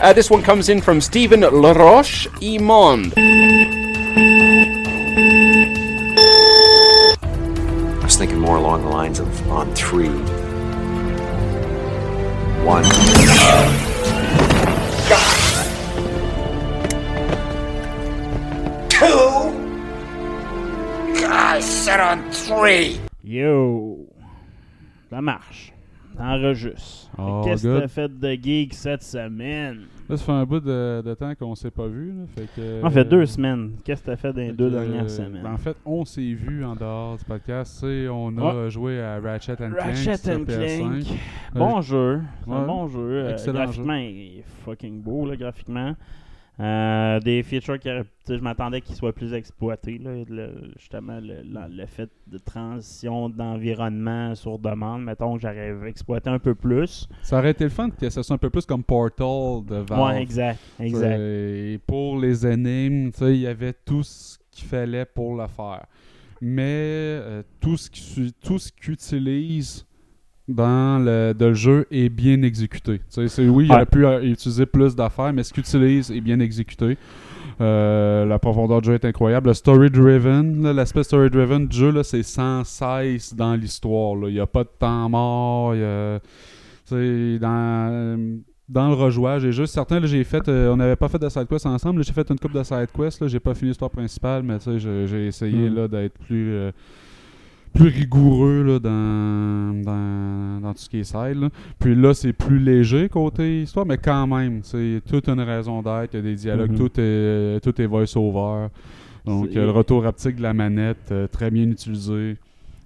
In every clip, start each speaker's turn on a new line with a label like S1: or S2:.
S1: Uh, this one comes in from Stephen Laroche Imond.
S2: I was thinking more along the lines of on three. One.
S3: Two. I said on three.
S4: Yo! Ça marche. Ça enregistre.
S5: Oh,
S4: Qu'est-ce que t'as fait de geek cette semaine?
S5: Là, ça fait un bout de, de temps qu'on s'est pas vu. Là, fait que,
S4: Ça fait deux semaines. Qu'est-ce que t'as fait dans les deux dernières
S5: euh,
S4: semaines?
S5: ben, en fait, on s'est vu en dehors du podcast. on a joué à Ratchet and Clank
S4: Ratchet and
S5: PS5.
S4: Clank. Bon jeu. C'est un
S5: ouais.
S4: bon jeu. Euh,
S5: Excellent
S4: graphiquement, il est fucking beau, là, graphiquement. Euh, des features qui je m'attendais qu'ils soient plus exploités. Là, le- justement, le, fait de transition d'environnement sur demande, mettons que j'aurais exploité un peu plus.
S5: Ça aurait été le fun que ça soit un peu plus comme Portal de Valve.
S4: Ouais, exact. exact.
S5: Et pour les énigmes, il y avait tout ce qu'il fallait pour le faire. Mais euh, tout ce qui- tout ce qu'il utilise dans le, de le jeu est bien exécuté. C'est- oui, il aurait pu euh, utiliser plus d'affaires, mais ce qu'il utilise est bien exécuté. Euh, la profondeur du jeu est incroyable. Le story-driven, là, l'aspect story-driven du jeu, c'est sans cesse dans l'histoire. Il n'y a pas de temps mort. y a- dans, dans le rejouage, j'ai juste certains, j'ai fait, euh, on n'avait pas fait de side quest ensemble. J'ai fait une coupe de side quest. J'ai pas fini l'histoire principale, mais j'ai essayé
S4: Mm.
S5: là, d'être plus plus rigoureux là, dans, dans, dans tout ce qui est side. là. Puis là, c'est plus léger côté histoire, mais quand même, c'est toute une raison d'être. Il y a des dialogues,
S4: Mhm.
S5: tout est, tout est voice-over. Donc, euh, le retour haptique de la manette, euh, très bien utilisé.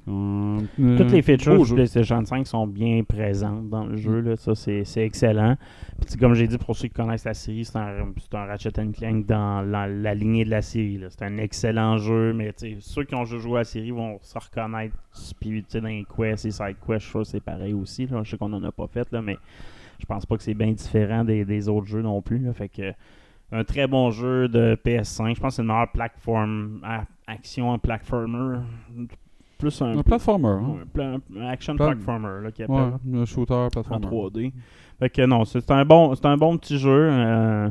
S5: Euh,
S4: Toutes les features du
S5: jeu.
S4: PlayStation 5 sont bien présentes dans le jeu. Là. Ça, c'est excellent. Puis, comme j'ai dit, pour ceux qui connaissent la série, c'est un, c'est un Ratchet Clank dans la, la lignée de la série. là. C'est un excellent jeu, mais ceux qui ont joué à la série vont se reconnaître. Puis, dans les quests et side quests, je c'est pareil aussi. Là. Je sais qu'on en a pas fait, là, mais je pense pas que c'est bien différent des, des autres jeux non plus. là. Fait que un très bon jeu de PS5. Je pense que c'est le meilleur platform, action platformer. Plus un,
S5: Un platformer. hein.
S4: Un action
S5: Pla-
S4: platformer là, qui
S5: Ouais, un shooter
S4: en
S5: platformer.
S4: 3D. Fait que non, c'est un bon, c'est un bon petit jeu. euh,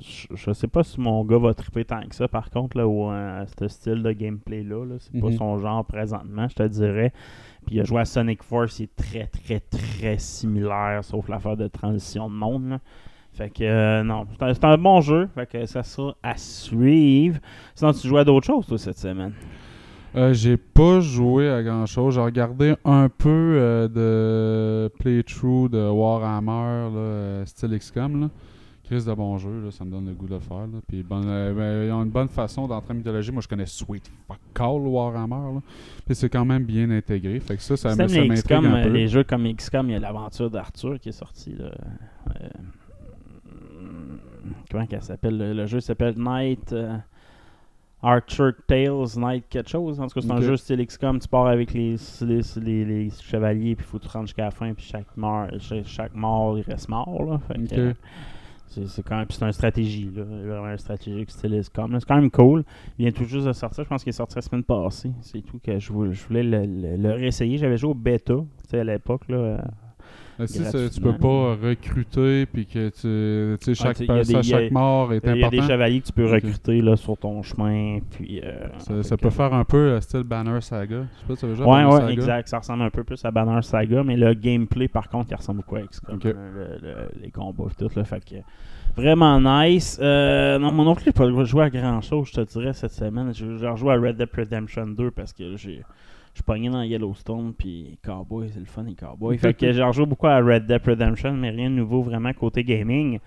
S4: je, je sais pas si mon gars va triper tant que ça, par contre, là, au, euh, ce style de gameplay-là. Là, c'est pas
S5: Mhm.
S4: son genre présentement, je te dirais. Puis il a joué à Sonic Force, il est très, très, très similaire, sauf l'affaire de transition de monde. là. Fait que euh, non, c'est un, un bon jeu. Fait que ça sera à suivre. Sinon, tu joues à d'autres choses, toi, cette semaine?
S5: Euh, j'ai pas joué à grand chose. J'ai regardé un peu euh, de playthrough de Warhammer, là, euh, style XCOM. Là. Chris de bon jeu, là, ça me donne le goût de le faire. Là. Puis bon, euh, ben, ils ont une bonne façon d'entrer en mythologie. Moi, je connais Sweet Fuck Call Warhammer. Là. Puis c'est quand même bien intégré. Fait que ça, ça, ça
S4: les XCOM,
S5: un peu.
S4: les jeux comme XCOM, il y a l'aventure d'Arthur qui est sorti. Là. Euh, comment qu'elle s'appelle? Le, le jeu s'appelle Night euh, Archer Tales Night quelque chose. En tout cas, c'est un jeu style XCOM. Tu pars avec les, les, les, les chevaliers, puis il faut te rendre jusqu'à la fin, puis chaque mort, chaque, mort, il reste mort. Là. Fait que,
S5: Ok.
S4: euh, c'est quand même puis c'est un stratégie là, vraiment un stratégique style XCOM. C'est quand même cool. Il vient tout juste de sortir. Je pense qu'il est sorti la semaine passée. C'est tout que je voulais, je voulais le, le- le réessayer. J'avais joué au bêta, à l'époque là. Euh,
S5: si tu peux pas recruter, puis que tu, tu sais,
S4: Ah,
S5: chaque,
S4: des-
S5: chaque mort est
S4: Il y a des
S5: important.
S4: chevaliers que tu peux recruter là, sur ton chemin. Puis, euh,
S5: Ça, peut faire un peu euh, style Banner Saga. Je sais pas si tu
S4: Ouais,
S5: Banner
S4: ouais,
S5: Saga?
S4: exact. Ça ressemble un peu plus à Banner Saga, mais le gameplay, par contre, il ressemble beaucoup à XCOM. Le- le- les combats et tout. Là, fait que, vraiment nice. Euh, non, moi non plus, j'ai pas joué à grand chose, je te dirais, cette semaine. J'ai j'ai rejoué à Red Dead Redemption 2 parce que j'ai. Je suis pogné dans Yellowstone, puis Cowboy, c'est le fun, les Cowboys. fait que j'ai rejoué beaucoup à Red Dead Redemption, mais rien de nouveau vraiment côté gaming.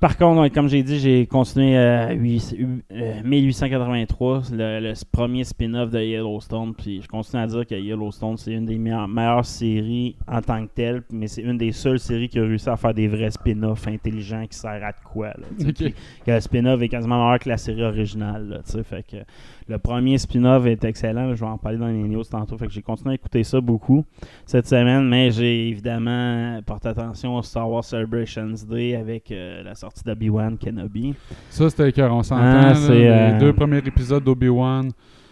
S4: Par contre, comme j'ai dit, j'ai continué à euh, 1883, le, le premier spin-off de Yellowstone. Puis je continue à dire que Yellowstone, c'est une des meilleures, meilleures séries en tant que telle, mais c'est une des seules séries qui a réussi à faire des vrais spin-offs intelligents qui servent à de quoi. Là, que le spin-off est quasiment meilleur que la série originale. Là, fait que le premier spin-off est excellent. là, je vais en parler dans les news tantôt. Fait que j'ai continué à écouter ça beaucoup cette semaine, mais j'ai évidemment porté attention au Star Wars Celebrations Day avec euh, la sortie d'Obi-Wan Kenobi.
S5: Ça, c'était cœur, on s'entend.
S4: Ah, c'est,
S5: les
S4: euh,
S5: deux premiers épisodes d'Obi-Wan.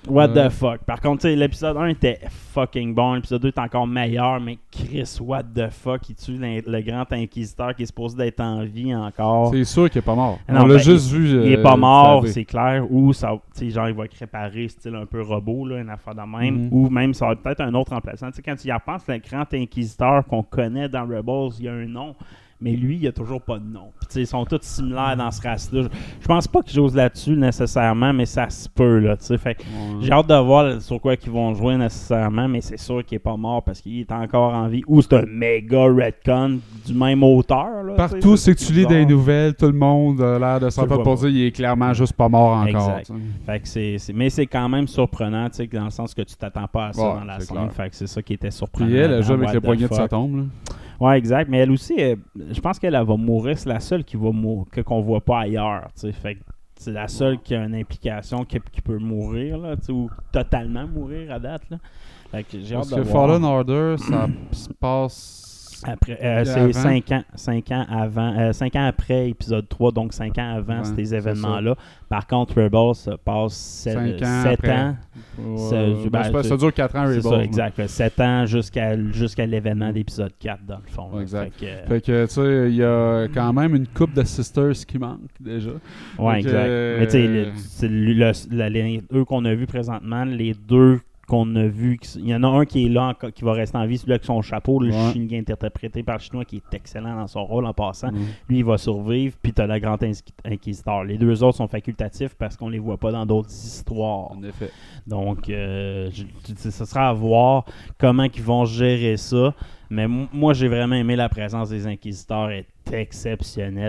S4: What
S5: Euh.
S4: the fuck? Par contre, l'épisode 1 était fucking bon, l'épisode 2 est encore meilleur, mais Chris, what the fuck, il tue le grand inquisiteur qui est supposé d'être en vie encore.
S5: C'est sûr qu'il est pas mort.
S4: Non,
S5: on l'a
S4: ben,
S5: juste
S4: il,
S5: vu.
S4: Il est
S5: euh,
S4: pas mort, c'est clair. Ou ça, genre, il va être réparé, style un peu robot, là, une affaire de même.
S5: Mhm.
S4: Ou même, ça va être peut-être un autre remplaçant. Tu sais, quand tu y repenses, le grand inquisiteur qu'on connaît dans Rebels, il y a un nom. Mais lui, il a toujours pas de nom. Puis, ils sont tous similaires dans ce race-là. Je, pense pas qu'ils osent là-dessus nécessairement, mais ça se peut, là. Fait que
S5: Ouais.
S4: j'ai hâte de voir sur quoi ils vont jouer nécessairement, mais c'est sûr qu'il est pas mort parce qu'il est encore en vie. Ou c'est un méga retcon du même auteur. Là,
S5: Partout, c'est que tu lis des nouvelles, tout le monde a l'air de s'en pas dire il est clairement juste pas mort encore.
S4: Fait que c'est, c'est- mais c'est quand même surprenant, dans le sens que tu t'attends pas à ça
S5: Ouais,
S4: dans la scène.
S5: clair.
S4: Fait que c'est ça qui était surprenant.
S5: Puis elle, elle joue avec les poignets de sa tombe. là.
S4: Ouais, exact. Mais elle aussi, elle- je pense qu'elle elle va mourir. C'est la seule qui va mourir, que qu'on voit pas ailleurs. Fait c'est la seule qui a une implication qui, qui peut mourir, là, ou totalement mourir à date. Là. Fait que j'ai hâte
S5: Parce
S4: de
S5: que
S4: voir.
S5: Fallen Order, ça se passe.
S4: Après, euh, c'est
S5: Avant.
S4: 5 ans, cinq ans avant, euh, cinq ans après épisode 3, donc 5 ans avant
S5: Ouais,
S4: ces
S5: c'est
S4: événements-là. Par contre, Rebels ça passe 7,
S5: Cinq ans après.
S4: ans.
S5: Ouais,
S4: Ça-
S5: ben,
S4: ben,
S5: c'est pas-
S4: c'est-
S5: ça dure 4 ans,
S4: C'est
S5: Rebels.
S4: ça, exact. 7 ans jusqu'à jusqu'à l'événement d'épisode 4, dans le fond. là.
S5: Exact.
S4: Fait que,
S5: tu sais, il y a quand même une coupe de Sisters qui manque déjà.
S4: ouais,
S5: que,
S4: exact. Mais tu sais, le-
S5: euh,
S4: c'est le- le- deux qu'on a vus présentement, les deux qu'on a s- il y en a un qui est là, qui va rester en vie, celui avec son chapeau, le
S5: Ouais.
S4: interprété par le chinois, qui est excellent dans son rôle en passant.
S5: Mm.
S4: Lui, il va survivre, puis tu as le grand Inqui- inquisiteur. Les deux autres sont facultatifs parce qu'on les voit pas dans d'autres histoires.
S5: En effet.
S4: Donc, euh, je- ce sera à voir comment ils vont gérer ça. Mais moi, j'ai vraiment aimé la présence des inquisiteurs. Elle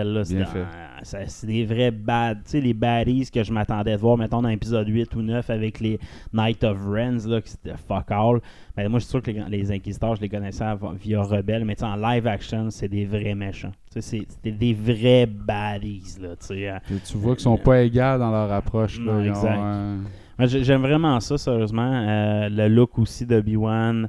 S4: là. C'est des vrais bad. Tu sais, les baddies que je m'attendais de voir, mettons, dans l'épisode 8 ou 9 avec les Night of Rens, là, qui c'était fuck all. Mais moi, je suis sûr que les, les inquisiteurs, je les connaissais via Rebelle. Mais en live action, c'est des vrais méchants. C'est des vrais baddies. Là, tu hein.
S5: Tu vois qu'ils sont pas égaux dans leur approche. Là.
S4: Non,
S5: Ils ont,
S4: exact.
S5: euh,
S4: J'aime vraiment ça, sérieusement. Euh, le look aussi d'Obi-Wan.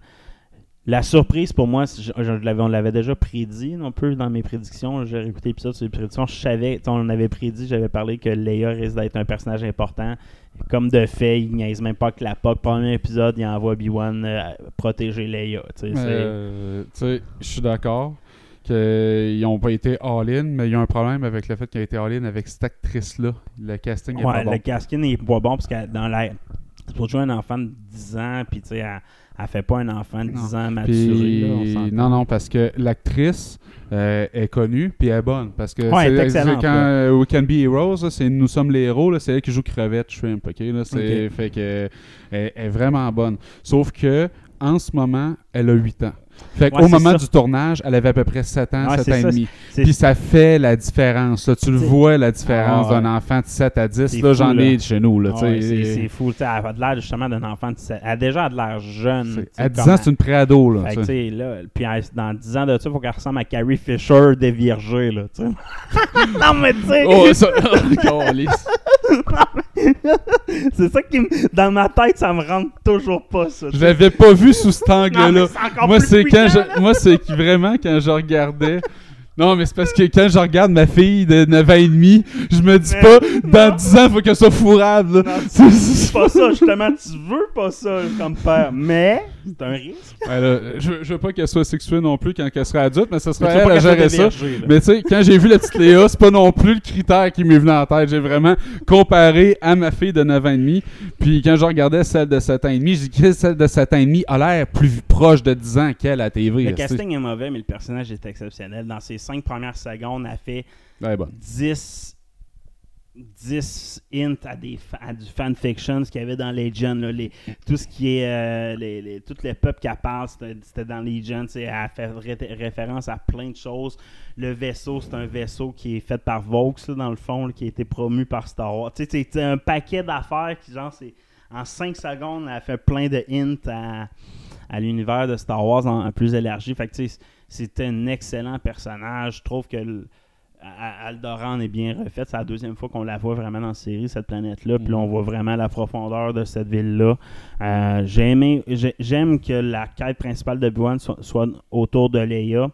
S4: La surprise pour moi, je, je on l'avait déjà prédit un peu dans mes prédictions. J'ai réécouté l'épisode sur les prédictions. Je savais, on avait prédit, j'avais parlé que Leia risque d'être un personnage important. Comme de fait, il niaise même pas que la POC. Premier épisode, il envoie Obi-Wan euh, protéger Leia. tu sais, c'est-
S5: euh, je suis d'accord qu'ils n'ont pas été all-in, mais il y a un problème avec le fait qu'ils aient été all-in avec cette actrice-là. Le casting est
S4: Ouais,
S5: pas bon.
S4: le casting est pas bon parce que dans la. C'est pour jouer un enfant de 10 ans, puis tu sais, elle, fait pas un enfant de 10 ans s'entend.
S5: non, non, parce que l'actrice euh, est connue puis elle est bonne. Parce que
S4: Ouais,
S5: c'est
S4: excellente,
S5: c'est quand euh, We Can Be Heroes, c'est Nous sommes les héros, là, c'est elle qui joue Crevette Shrimp. ok, là, c'est-. Fait que, elle, elle est vraiment bonne. Sauf que en ce moment, elle a 8 ans. Fait
S4: Ouais, c'est
S5: moment
S4: ça.
S5: du tournage, elle avait à peu près 7 ans,
S4: Ouais,
S5: 7
S4: c'est
S5: ans et demi. Puis ça fait la différence. là. Tu le vois, la différence
S4: Ah ouais.
S5: d'un enfant de 7 à 10.
S4: C'est
S5: Là, j'en ai chez nous. Là, sais.
S4: c'est fou. tu sais, Elle a de l'air justement d'un enfant de 17 Elle a déjà de l'air jeune.
S5: À 10
S4: comme
S5: ans, c'est une pré-ado. là,
S4: Fait là, puis dans 10 ans de ça, il faut qu'elle ressemble à Carrie Fisher déviergée, là, non, mais tu sais,
S5: Oh, ça...
S4: C'est ça qui me... Dans ma tête, ça me rentre toujours pas, ça.
S5: Je l'avais pas vu sous cet angle-là. Moi, c'est quand je... moi, c'est vraiment quand je regardais. Non, mais c'est parce que quand je regarde ma fille de 9 ans et demi, je me dis
S4: Mais
S5: pas, dans
S4: non.
S5: 10 ans, faut qu'elle soit fourrable. C'est
S4: pas ça, justement. Tu veux pas ça comme père. Mais, c'est un risque.
S5: Là, je, je veux pas qu'elle soit sexuée non plus quand elle sera adulte, mais ce
S4: Mais
S5: serait elle
S4: pas
S5: à gérer ça.
S4: là.
S5: Mais tu sais, quand j'ai vu la petite Léa, c'est pas non plus le critère qui m'est venu en tête. J'ai vraiment comparé à ma fille de 9 ans et demi. Puis quand je regardais celle de 7 ans et demi, j'ai dit que celle de 7 ans et demi a l'air plus proche de 10 ans qu'elle à TV.
S4: Le casting est mauvais, mais le personnage est exceptionnel. Dans ses cinq premières secondes, elle fait
S5: Elle est bonne.
S4: 10 10 hints à, des à du fanfiction, ce qu'il y avait dans Legend. Là, tout ce qui est. euh, les, les, tout le qu'elle parle, c'était dans Legend. Elle fait ré- référence à plein de choses. Le vaisseau, c'est un vaisseau qui est fait par là, dans le fond, qui a été promu par Star Wars. C'est un paquet d'affaires qui, genre, c'est. En 5 secondes, elle fait plein de hints à, l'univers de Star Wars en, plus élargi. Fait c'était un excellent personnage. Je trouve que le- A- Alderaan est bien refaite. C'est la deuxième fois qu'on la voit vraiment dans la série, cette planète-là. Puis là, on voit vraiment la profondeur de cette ville-là. Euh, J'aime que la quête principale de soit, soit autour de Leia.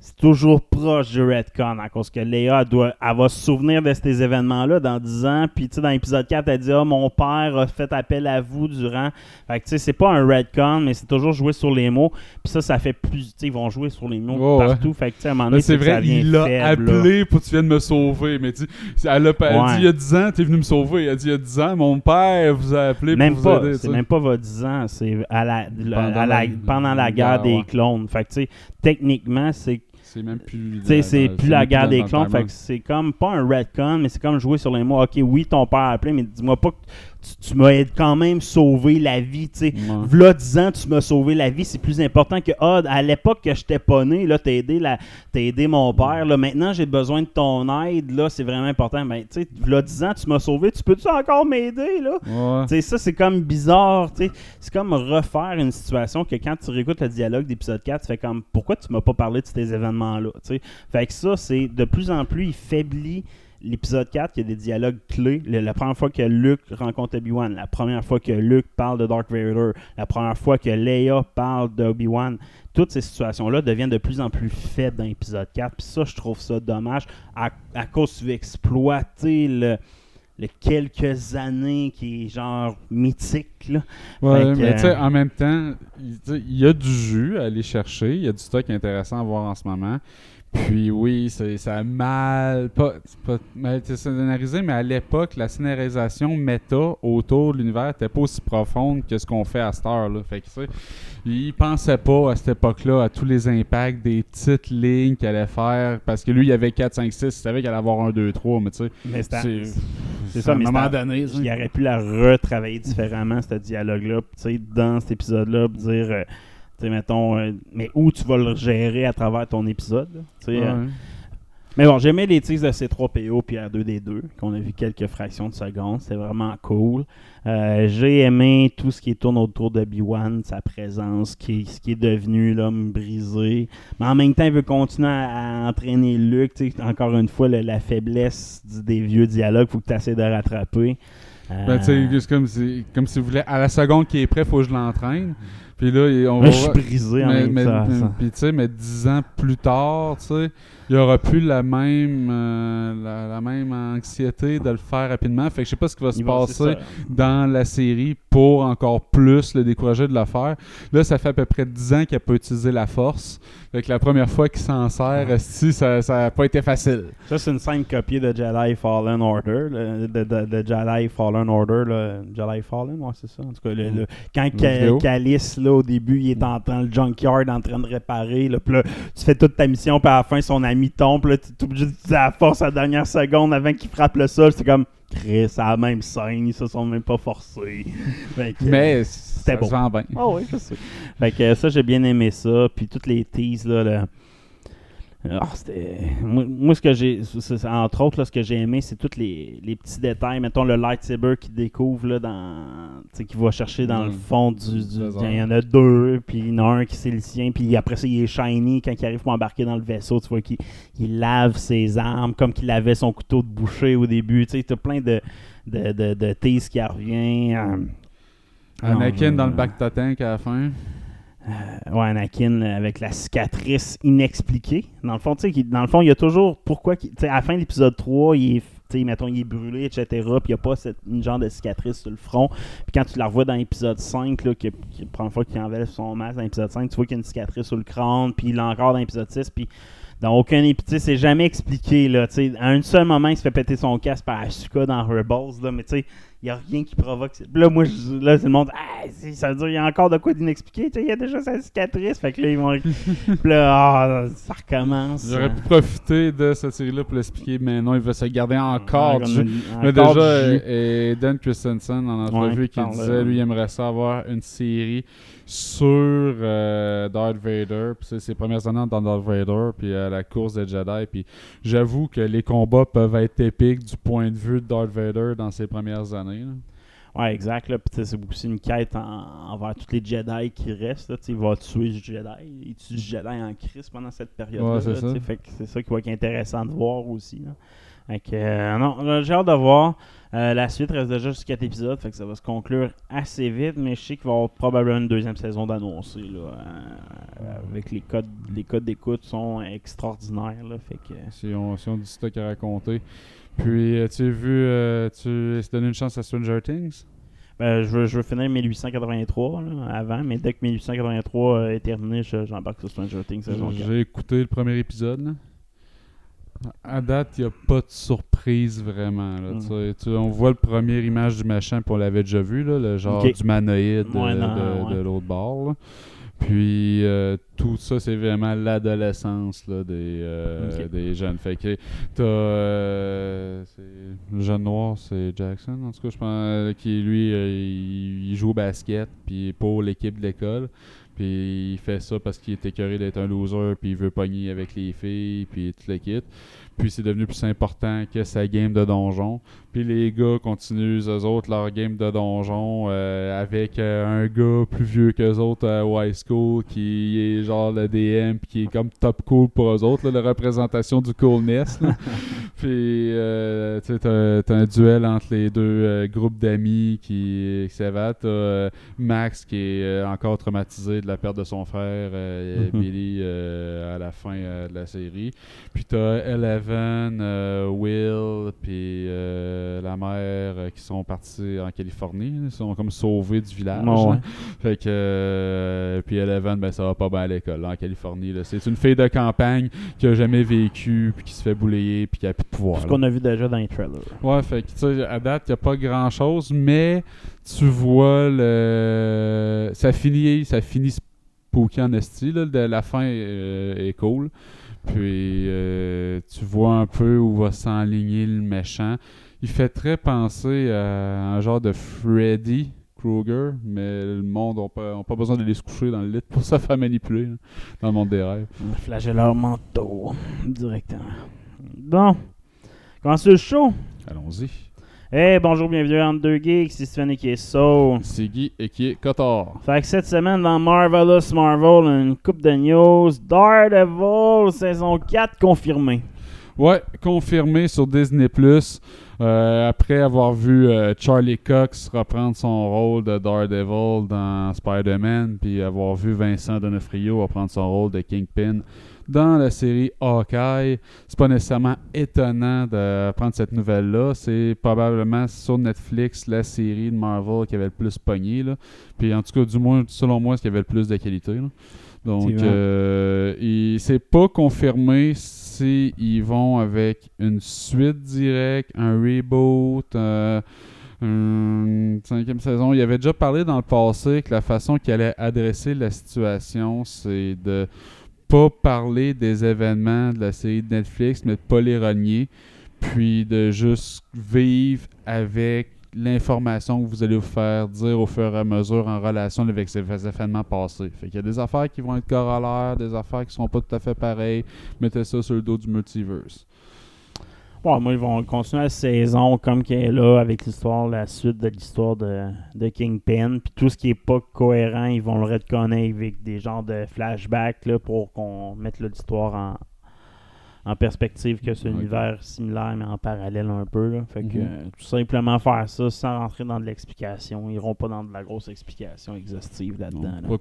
S4: C'est toujours proche du Redcon à cause que Leia elle doit, elle va se souvenir de ces événements-là dans 10 ans. Puis, tu sais, dans l'épisode 4, elle dit Ah, mon père a fait appel à vous durant. Fait que, tu sais, c'est pas un Redcon, mais c'est toujours jouer sur les mots. Puis ça, ça fait plus. Tu sais, ils vont jouer sur les mots
S5: ouais.
S4: partout. Fait que, tu sais, à un moment donné,
S5: c'est vrai, il l'a
S4: là.
S5: appelé pour que tu viennes me sauver. Mais tu, elle a pas- elle
S4: Ouais.
S5: dit il y a 10 ans, t'es venu me sauver. Elle dit il y a 10 ans, mon père vous a appelé
S4: Même
S5: pour
S4: pas,
S5: vous aider.
S4: c'est même pas votre 10 ans, c'est à la,
S5: Pendant
S4: à la- pendant la guerre
S5: guerre,
S4: des
S5: ouais.
S4: clowns. Fait que, tu sais, techniquement, c'est
S5: C'est même plus.
S4: Tu sais, c'est plus la guerre des clones. Fait que c'est comme pas un retcon, mais c'est comme jouer sur les mots. Ok, oui, ton père a appelé, mais dis-moi pas que tu, tu m'as quand même sauvé la vie. Tu sais,
S5: Ouais.
S4: V'là 10 ans, tu m'as sauvé la vie. C'est plus important que ah, à l'époque que j'étais pas né, là, t'as aidé, la- t'as aidé mon père. Là, maintenant, j'ai besoin de ton aide. Là, c'est vraiment important. Ben, tu sais, v'là 10 ans, tu m'as sauvé. Tu peux-tu encore m'aider? là?
S5: Ouais.
S4: Tu sais, ça, c'est comme bizarre. tu sais. C'est comme refaire une situation que quand tu réécoutes le dialogue d'épisode 4, tu fais comme pourquoi tu m'as pas parlé de ces événements-là. tu sais? Fait que ça, c'est de plus en plus, il faiblit l'épisode 4. Il y a des dialogues clés. Le- la première fois que Luke rencontre Obi-Wan, la première fois que Luke parle de Darth Vader, la première fois que Leia parle d'Obi-Wan. Toutes ces situations-là deviennent de plus en plus faibles dans l'épisode 4. Puis ça, je trouve ça dommage à, à cause tu veux exploiter le le quelques années qui est genre mythique. Là.
S5: Ouais,
S4: que,
S5: mais tu sais,
S4: euh,
S5: en même temps, il y a du jus à aller chercher. Il y a du stock intéressant à voir en ce moment. Puis oui, c'est- ça a mal. Pas, pas mal été scénarisé, mais à l'époque, la scénarisation méta autour de l'univers n'était pas aussi profonde que ce qu'on fait à cette heure-là. Fait que, tu sais, il pensait pas à cette époque-là à tous les impacts des petites lignes qu'il allait faire. Parce que lui, il y avait 4, 5, 6. Il savait qu'il allait avoir 1, 2, 3. Mais tu sais,
S4: Mais c'est ça,
S5: à un
S4: mais
S5: moment donné.
S4: il aurait pu la retravailler différemment, ce dialogue-là, tu sais, dans cet épisode-là, dire, euh, sais, mettons, euh, mais où tu vas le gérer à travers ton épisode, là, euh. Mais bon, j'aimais les teases de C3PO puis R2D2, qu'on a vu quelques fractions de secondes. C'était vraiment cool. Euh, J'ai aimé tout ce qui tourne autour de B1, sa présence, qui, ce qui est devenu l'homme brisé. Mais en même temps, il veut continuer à, à entraîner Luke. Encore une fois, le- la faiblesse du- des vieux dialogues, faut que tu essaies de rattraper. Euh,
S5: Ben, c'est comme si, comme si vous voulez, à la seconde qui est prêt, faut que je l'entraîne. Puis là, on va.
S4: je suis brisé en
S5: mais,
S4: même
S5: mais-
S4: temps.
S5: mais- puis tu sais, mais dix ans plus tard, tu sais, il y aura plus la même, euh, la, la même anxiété de le faire rapidement. Fait que je sais pas ce qui va se
S4: Il
S5: passer dans la série pour encore plus le décourager de le faire. Là, ça fait à peu près 10 ans qu'il n'a pas utilisé la force. Fait que la première fois qu'il s'en sert, esti, ça n'a pas été facile.
S4: Ça, c'est une simple copie de Jedi Fallen Order. le- de, de- de Jedi Fallen Order. là. Jedi Fallen, ouais, c'est ça. En tout cas, le- le- quand Ca-
S5: vidéo.
S4: Calice, là, au début, il est en train le junkyard en train de réparer. Là, puis là, tu fais toute ta mission, puis à la fin, son ami tombe. puis Là, tu es obligé d'utiliser la force à la dernière seconde avant qu'il frappe le sol. C'est comme, Chris, à la même scène, ils se sont même pas forcés. Fait que,
S5: Mais ça
S4: beau.
S5: se vend bien.
S4: ah oui, je sais. Fait que euh, ça, j'ai bien aimé ça. Puis toutes les teases, là. là, ah. Moi, moi, ce que j'ai... Entre autres, là, ce que j'ai aimé, c'est tous les, les petits détails. Mettons le lightsaber qu'il découvre, là, dans... Tu sais, qu'il va chercher dans le
S5: Mm.
S4: fond du...
S5: Désert.
S4: Il y en a deux, puis il y en a un qui c'est le sien. Puis après ça, il est shiny. Quand il arrive pour embarquer dans le vaisseau, tu vois qu'il il lave ses armes comme qu'il lavait son couteau de boucher au début. Tu sais, t'as plein de... De, de, de qui revient. euh,
S5: Anakin
S4: non,
S5: dans le bac à la fin.
S4: Euh, ouais, Anakin là, avec la cicatrice inexpliquée. Dans le fond, tu sais, dans le fond, il y a toujours pourquoi. Tu sais, à la fin de l'épisode 3, il est, mettons, il est brûlé, etc. Puis il n'y a pas cette, une genre de cicatrice sur le front. Puis quand tu la revois dans l'épisode 5, là, la première fois qu'il enlève son masque dans l'épisode 5, tu vois qu'il y a une cicatrice sur le crâne. Puis il l'a encore dans l'épisode 6. Puis dans aucun épisode, c'est jamais expliqué. Là, tu sais. à un seul moment, il se fait péter son casque par Asuka dans Rebels, là, mais tu sais, il n'y a rien qui provoque. Là, moi, je- là, c'est le monde. Ah, ça veut dire qu'il y a encore de quoi d'inexpliqué. Il y a déjà sa cicatrice. Fait que là, ils vont. Puis là, ah, ça recommence.
S5: J'aurais pu profiter de cette série-là pour l'expliquer, mais non, il va se garder encore du Mais déjà,
S4: du
S5: et Dan Christensen, en entrevue,
S4: Ouais,
S5: qui disait,
S4: euh,
S5: lui, il aimerait ça avoir une série sur euh, Darth Vader, puis ses premières années dans Darth Vader, puis euh, la course des Jedi, puis j'avoue que les combats peuvent être épiques du point de vue de Darth Vader dans ses premières années. là.
S4: Ouais, exact. Là. Puis, c'est aussi une quête en- envers tous les Jedi qui restent. Là. Il va tuer ce Jedi. Il tue ce Jedi en crise pendant cette période-là.
S5: Ouais, c'est
S4: là,
S5: ça.
S4: tu sais. Fait que c'est ça qui va être intéressant de voir aussi. Là. Fait que, euh, non, j'ai hâte de voir. Euh, la suite reste déjà jusqu'à 4 épisodes, fait que ça va se conclure assez vite, mais je sais qu'il va y avoir probablement une deuxième saison d'annoncer. là, euh, avec les codes, les codes d'écoute sont extraordinaires. Là, fait que,
S5: Si on, si on dit stock à raconter. Puis, as-tu vu, euh, tu as donné une chance à Stranger Things?
S4: Ben, je, veux, je veux finir 1883 là, avant, mais dès que 1883 euh, est terminé, je- j'embarque sur Stranger Things saison 4.
S5: J'ai écouté le premier épisode. là. À date, il n'y a pas de surprise vraiment. là.
S4: Mm.
S5: Tu- on voit le premier image du machin, puis on l'avait déjà vu, là, le genre
S4: Ok.
S5: d'humanoïde de,
S4: Ouais, non,
S5: de- de
S4: ouais.
S5: l'autre bord. là. Puis euh, tout ça, c'est vraiment l'adolescence des, euh, des jeunes. Fait que t'as euh, le jeune noir, c'est Jackson, en tout cas, je pense, euh, qui lui, euh, il joue au basket, puis pour l'équipe de l'école. Puis il fait ça parce qu'il est écœuré d'être un loser, puis il veut pogner avec les filles, puis tout le kit. Puis c'est devenu plus important que sa game de donjon. Puis les gars continuent, eux autres, leur game de donjon euh, avec euh, un gars plus vieux qu'eux autres à high school qui est genre le DM, puis qui est comme top cool pour eux autres, là, la représentation du coolness. puis euh, tu sais, t'as, un duel entre les deux euh, groupes d'amis qui, qui s'évadent. T'as euh, Max qui est encore traumatisé de la perte de son frère,
S4: Mhm.
S5: Billy, à la fin de la série. Puis t'as Eleven, Will, puis euh, la mère euh, qui sont partis en Californie. Ils sont comme sauvés du village.
S4: Ouais.
S5: là. Fait que euh, puis Eleven, ben ça va pas bien à l'école là, en Californie. là. C'est une fille de campagne qui a jamais vécu, puis qui se fait bouler, puis qui a plus de pouvoir.
S4: Ce
S5: là.
S4: qu'on a vu déjà dans les trailers.
S5: Ouais, fait que tu sais, à date, il a pas grand chose, mais tu vois le. Ça finit, ça finit spooky en esti, là. de- La fin est cool. Puis euh, tu vois un peu où va s'enligner le méchant. Il fait très penser à un genre de Freddy Krueger, mais le monde n'a pas, besoin d'aller se coucher dans le lit pour se faire manipuler là, dans le monde des rêves.
S4: Flagelleur mentaux, directement. Bon, commence le show?
S5: Allons-y.
S4: Hey, bonjour, bienvenue entre deux geeks, c'est Stéphane qui est so.
S5: C'est Guy et qui est Cotard.
S4: Fait que cette semaine dans Marvelous Marvel, une coupe de news. Daredevil, saison 4 confirmée.
S5: Ouais, confirmé sur Disney Plus. après avoir vu euh, Charlie Cox reprendre son rôle de Daredevil dans Spider-Man, puis avoir vu Vincent D'Onofrio reprendre son rôle de Kingpin dans la série Hawkeye, c'est pas nécessairement étonnant de prendre cette nouvelle-là. C'est probablement sur Netflix la série de Marvel qui avait le plus pogné. Là. Puis en tout cas, du moins, selon moi, ce qui avait le plus de qualité. là. Donc, euh, c'est pas confirmé ils vont avec une suite directe, un reboot, euh, une cinquième saison. Il avait déjà parlé dans le passé que la façon qu'il allait adresser la situation, c'est de pas parler des événements de la série de Netflix, mais de pas les renier, puis de juste vivre avec l'information que vous allez vous faire dire au fur et à mesure en relation avec ces événements passés. Fait qu'il y a des affaires qui vont être corollaires, des affaires qui sont pas tout à fait pareilles. Mettez ça sur le dos du multiverse.
S4: Moi, ils vont continuer la saison comme qu'elle est là, avec l'histoire, la suite de l'histoire de, de Kingpin. Puis tout ce qui est pas cohérent, ils vont le reconnaître avec des genres de flashbacks là, pour qu'on mette l'histoire en, en perspective, que c'est un univers similaire, mais en parallèle un peu. Là. Fait que
S5: Mhm.
S4: euh, tout simplement faire ça sans rentrer dans de l'explication. Ils iront pas dans de la grosse explication exhaustive là-dedans. Là.
S5: Pas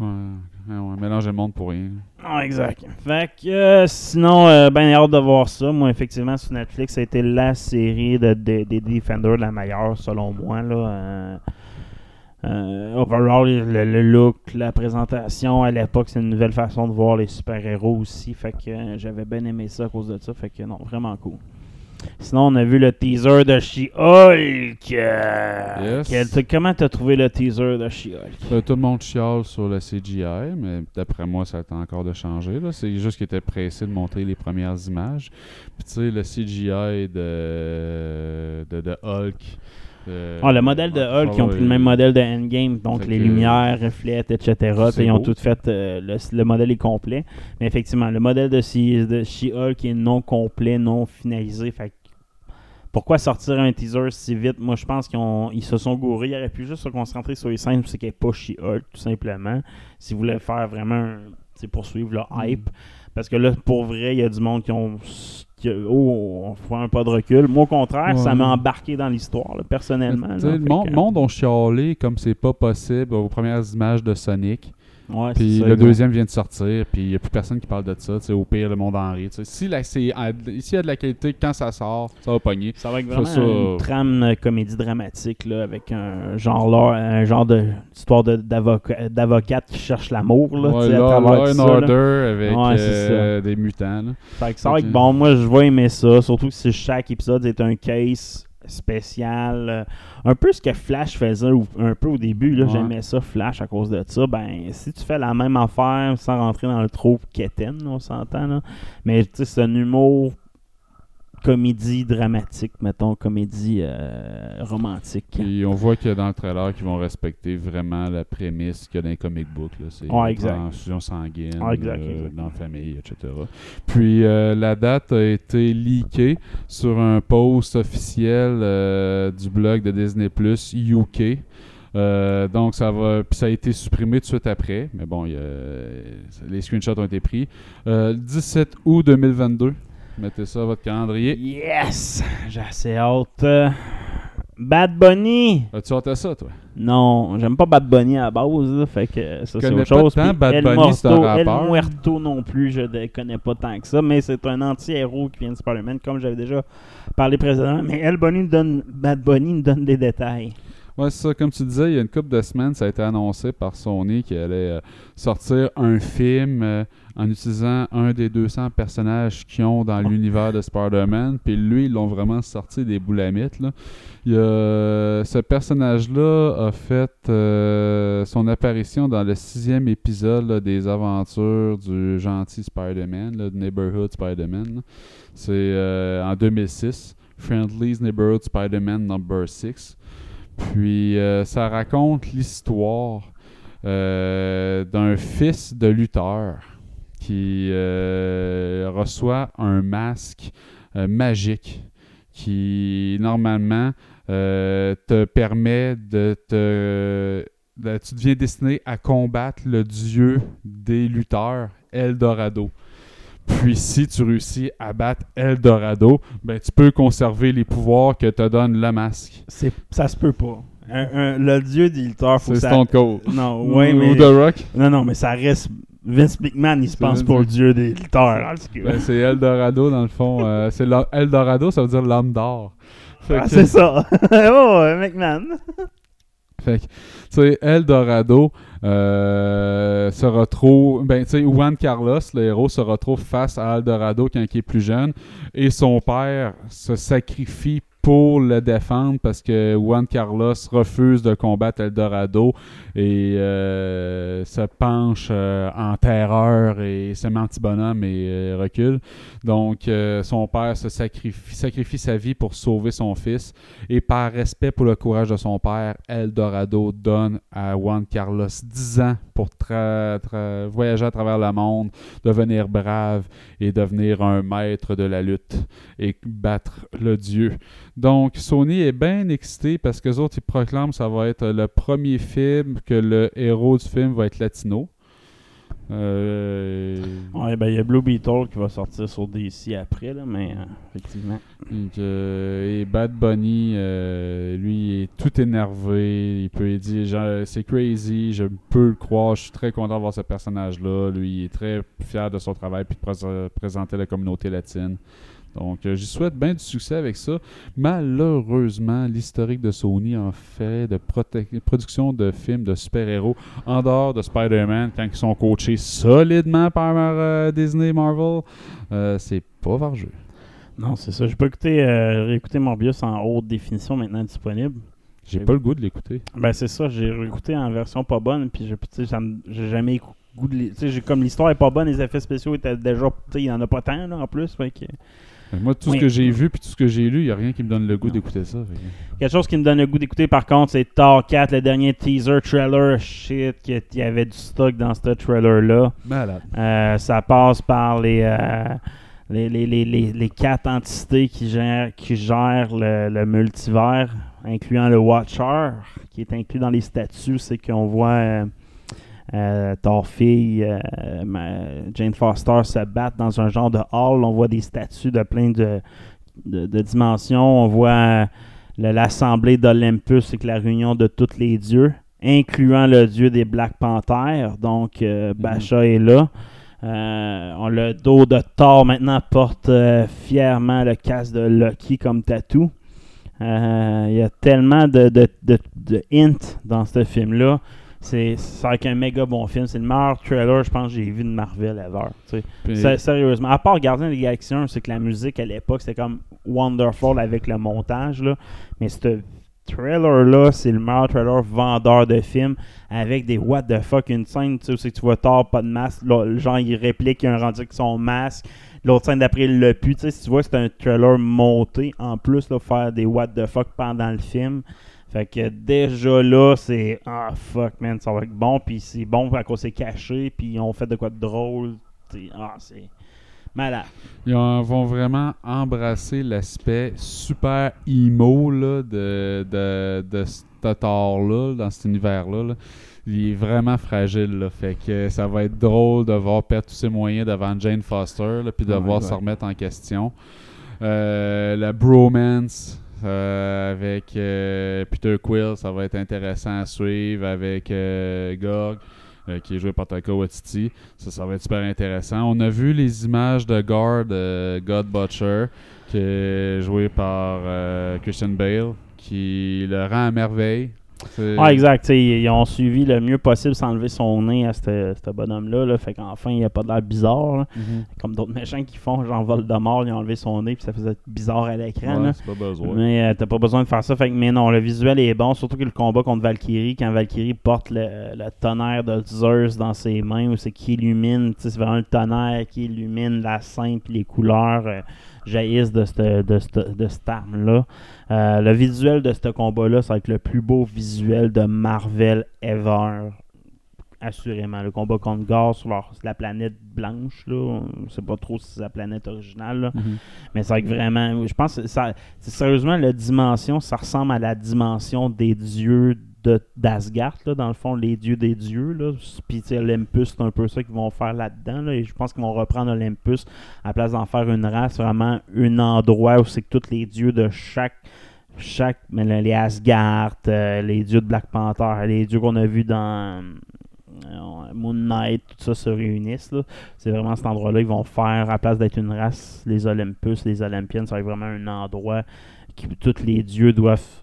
S5: un- un- mélanger le monde pour rien.
S4: Ah, exact. Fait que euh, sinon, euh, ben hâte de voir ça. Moi, effectivement, sur Netflix, ça a été la série de, de- des Defenders la meilleure, selon moi. Là. Euh, overall, le, le look, la présentation à l'époque, c'est une nouvelle façon de voir les super-héros aussi. Fait que euh, j'avais bien aimé ça à cause de ça. Fait que non, vraiment cool. Sinon, on a vu le teaser de She-Hulk.
S5: Yes.
S4: quel- comment t'as trouvé le teaser de She-Hulk?
S5: Euh, tout le monde chiale sur le CGI, mais d'après moi, ça attend encore de changer. C'est juste qu'ils étaient pressés de montrer les premières images. Puis tu sais, le CGI de, de, de Hulk. Euh,
S4: Ah, le modèle de Hulk, ils ont pris le même modèle de Endgame, donc les lumières, reflètes, etc.
S5: C'est
S4: Ils ont tout fait, euh, le, le modèle est complet. Mais effectivement, le modèle de, She- de She-Hulk est non complet, non finalisé. Fait pourquoi sortir un teaser si vite? Moi, je pense qu'ils ont- ils se sont gourés. Ils auraient pu juste se concentrer sur les scènes, c'est qu'elle n'est pas She-Hulk, tout simplement. S'ils voulaient faire vraiment, sais, poursuivre leur
S5: Mm.
S4: hype. Parce que là, pour vrai, il y a du monde qui ont. Oh, on fait un pas de recul. Moi, au contraire, ça m'a embarqué dans l'histoire, personnellement.
S5: Le monde,
S4: que-
S5: monde ont chialé comme c'est pas possible aux premières images de Sonic.
S4: Ouais,
S5: Puis le deuxième vient de sortir, puis il n'y a plus personne qui parle de ça. Au pire, le monde en rit. Si la- S'il y a de la qualité, quand ça sort, ça va pogner.
S4: Ça va être vraiment
S5: ça-
S4: une trame euh, comédie dramatique là, avec un genre là, un genre de histoire de- d'avocat- d'avocate qui cherche l'amour là,
S5: Ouais,
S4: tu sais, à
S5: Law,
S4: travers
S5: Law
S4: tout
S5: and
S4: ça, là.
S5: Order avec
S4: Ouais,
S5: euh, des mutants. là.
S4: Fait que ça va être bon. Moi, je vais aimer ça. Surtout si chaque épisode est un case spécial. euh, un peu ce que Flash faisait un peu au début. là
S5: Ouais.
S4: J'aimais ça, Flash, à cause de ça. Ben, si tu fais la même affaire sans rentrer dans le trop quétaine, on s'entend. là. Mais tu sais, c'est un humour comédie dramatique, mettons, comédie euh, romantique.
S5: Puis on voit que dans le trailer qu'ils vont respecter vraiment la prémisse qu'il y a dans les comic books. C'est une
S4: exact.
S5: transfusion sanguine
S4: exact,
S5: euh,
S4: exact.
S5: dans la famille, etc. Puis euh, la date a été leakée sur un post officiel du blog de Disney Plus UK. Euh, donc ça va puis ça a été supprimé tout de suite après mais bon il y a- les screenshots ont été pris Euh, le 17 août 2022 mettez ça à votre calendrier
S4: Yes! J'ai assez hâte. Euh, Bad Bunny!
S5: as-tu hâte à ça toi?
S4: Non, j'aime pas Bad Bunny à la base, là, fait que ça c'est autre
S5: pas
S4: chose.
S5: tant
S4: Puis
S5: Bad
S4: El
S5: Bunny, c'est un
S4: Muerto- El
S5: rappeur.
S4: Muerto non plus, je ne connais pas tant que ça, mais c'est un anti-héros qui vient de Spider-Man, comme j'avais déjà parlé précédemment. Mais El Bunny donne, Bad Bunny nous donne des détails.
S5: Ouais, c'est ça. Comme tu disais, il y a une couple de semaines, ça a été annoncé par Sony qu'il allait euh, sortir un film euh, en utilisant un des 200 personnages qu'ils ont dans l'univers de Spider-Man. Puis lui, ils l'ont vraiment sorti des boulamites. Là. Il y a, ce personnage-là a fait euh, son apparition dans le sixième épisode là, des aventures du gentil Spider-Man, du Neighborhood Spider-Man. C'est euh, en 2006. Friendly's Neighborhood Spider-Man number 6. Puis euh, ça raconte l'histoire euh, d'un fils de lutteur qui euh, reçoit un masque magique qui normalement te permet de te... tu deviens destiné à combattre le dieu des lutteurs, Eldorado. Puis si tu réussis à battre Eldorado, ben tu peux conserver les pouvoirs que te donne le masque.
S4: C'est, ça se peut pas. Un- un- le dieu des lutteurs, faut
S5: C'est
S4: ça...
S5: Stone Cold.
S4: Non,
S5: Ou-
S4: mais...
S5: Ou The Rock.
S4: Non, non, mais ça reste... Vince McMahon, il se pense
S5: Vince
S4: pour le dieu des lutteurs.
S5: Ben, c'est Eldorado dans le fond. euh, c'est la- Eldorado, ça veut dire l'âme d'or.
S4: Ah,
S5: que-
S4: c'est ça. oh, McMahon.
S5: Fait que, tu sais, Eldorado euh, se retrouve. Ben, tu sais, Juan Carlos, le héros, se retrouve face à Eldorado quand il est plus jeune. Et son père se sacrifie pour le défendre parce que Juan Carlos refuse de combattre Eldorado et euh, se penche euh, en terreur et se met anti-bonhomme et euh, recule. Donc, son père se sacrifie, sa vie pour sauver son fils. Et par respect pour le courage de son père, Eldorado donne à Juan Carlos 10 ans pour voyager à travers le monde, devenir brave et devenir un maître de la lutte et battre le dieu. Donc, Sony est bien excité parce que les autres, ils proclament que ça va être le premier film que le héros du film va être latino. Euh,
S4: Ouais, ben il y a Blue Beetle qui va sortir sur DC après, là, mais euh, effectivement.
S5: Donc, euh, et Bad Bunny, euh, lui, il est tout énervé. Il peut dire c'est crazy, je peux le croire, je suis très content de voir ce personnage-là. Lui, il est très fier de son travail puis de prés- présenter la communauté latine. Donc, euh, j'y souhaite bien du succès avec ça. Malheureusement, l'historique de Sony en fait de production de films de super-héros en dehors de Spider-Man, quand ils sont coachés solidement par euh, Disney Marvel, euh, c'est pas vargeux.
S4: Non, c'est ça. J'ai pas écouté, réécouté Morbius en haute définition maintenant disponible.
S5: J'ai pas le goût de l'écouter.
S4: Ben c'est ça, j'ai réécouté en version pas bonne, puis j'ai- tu sais, ça me- j'ai jamais eu goût de... j'ai- comme l'histoire est pas bonne, les effets spéciaux étaient déjà... Tu sais, il y en a pas tant, là, en plus, fait que...
S5: Moi, tout
S4: Oui.
S5: ce que j'ai vu puis tout ce que j'ai lu, il n'y a rien qui me donne le goût d'écouter ça. fait
S4: Quelque chose qui me donne le goût d'écouter, par contre, c'est Thor 4, le dernier teaser trailer. Shit, qu'il y avait du stock dans ce trailer-là.
S5: Malade.
S4: Euh, ça passe par les, euh, les, les, les, les, les quatre entités qui gèrent, qui gèrent le, le multivers, incluant le Watcher, qui est inclus dans les statuts. C'est qu'on voit euh, euh, Thor fille, euh, Jane Foster se battre dans un genre de hall. On voit des statues de plein de, de, de dimensions. On voit euh, l'assemblée d'Olympus, c'est que la réunion de tous les dieux, incluant le dieu des Black Panthers. Donc, euh, Basha est là. Euh, on le dos de Thor maintenant porte euh, fièrement le casque de Loki comme tatou. Il y a tellement de, de, de, de hints dans ce film-là. C'est avec un méga bon film. C'est le meilleur trailer, je pense, que j'ai vu de Marvel ever.
S5: Puis-
S4: Sé- Sérieusement. À part Gardien des Galaxies 1, c'est que la musique à l'époque, c'était comme wonderful avec le montage. Là. Mais ce trailer-là, c'est le meilleur trailer vendeur de film avec des what the fuck. Une scène, tu sais, où c'est que tu vois Thor, pas de masque. Le genre, il réplique, il y a un rendu avec son masque. L'autre scène d'après, il l'a pu. Tu sais, si tu vois que c'est un trailer monté en plus, là, faire des what the fuck pendant le film. Fait que déjà là, c'est ah fuck man, ça va être bon. Puis c'est bon à cause c'est caché. Puis ils ont fait de quoi de drôle. C'est- Ah, c'est malade.
S5: Ils vont vraiment embrasser l'aspect super emo là, de, de, de cet Thor-là, dans cet univers-là. là. Il est vraiment fragile. Là, fait que ça va être drôle de voir perdre tous ses moyens devant Jane Foster, puis de
S4: Ouais,
S5: voir
S4: ouais.
S5: se remettre en question. Euh, la bromance euh, avec euh, Peter Quill, ça va être intéressant à suivre avec euh, Gorg. qui est joué par Taika Waititi. Ça, ça va être super intéressant. On a vu les images de Guard, God Butcher, qui est joué par Christian Bale, qui le rend à merveille.
S4: Ah, exact. ils ont suivi le mieux possible sans enlever son nez à ce bonhomme-là. Là, fait qu'enfin, il a pas de l'air bizarre. là.
S5: Mhm.
S4: Comme d'autres méchants qui font, genre Voldemort, ils ont enlevé son nez, puis ça faisait bizarre à l'écran.
S5: Ouais.
S4: Mais euh, t'as pas besoin de faire ça. Fait que, mais non, le visuel est bon, surtout que le combat contre Valkyrie, quand Valkyrie porte le, le tonnerre de Zeus dans ses mains, où c'est qui illumine, c'est vraiment le tonnerre qui illumine la scène, puis les couleurs euh, jaillissent de cette, de cette, de cette arme-là. Euh, le visuel de ce combat-là, ça va être le plus beau visuel de Marvel ever. Assurément. Le combat contre Gar sur leur- la planète blanche, là. On sait pas trop si c'est la planète originale, là.
S5: Mhm.
S4: Mais c'est vraiment, je pense que ça, sérieusement, la dimension, ça ressemble à la dimension des dieux d'Asgard, dans le fond, les dieux des dieux. Là. Puis Olympus, c'est un peu ça qu'ils vont faire là-dedans. là, et je pense qu'ils vont reprendre Olympus à la place d'en faire une race, vraiment un endroit où c'est que tous les dieux de chaque. chaque les Asgard, euh, les dieux de Black Panther, les dieux qu'on a vus dans euh, Moon Knight, tout ça se réunissent. C'est vraiment cet endroit-là. Ils vont faire, à la place d'être une race, les Olympus, les Olympiennes, ça va être vraiment un endroit qui tous les dieux doivent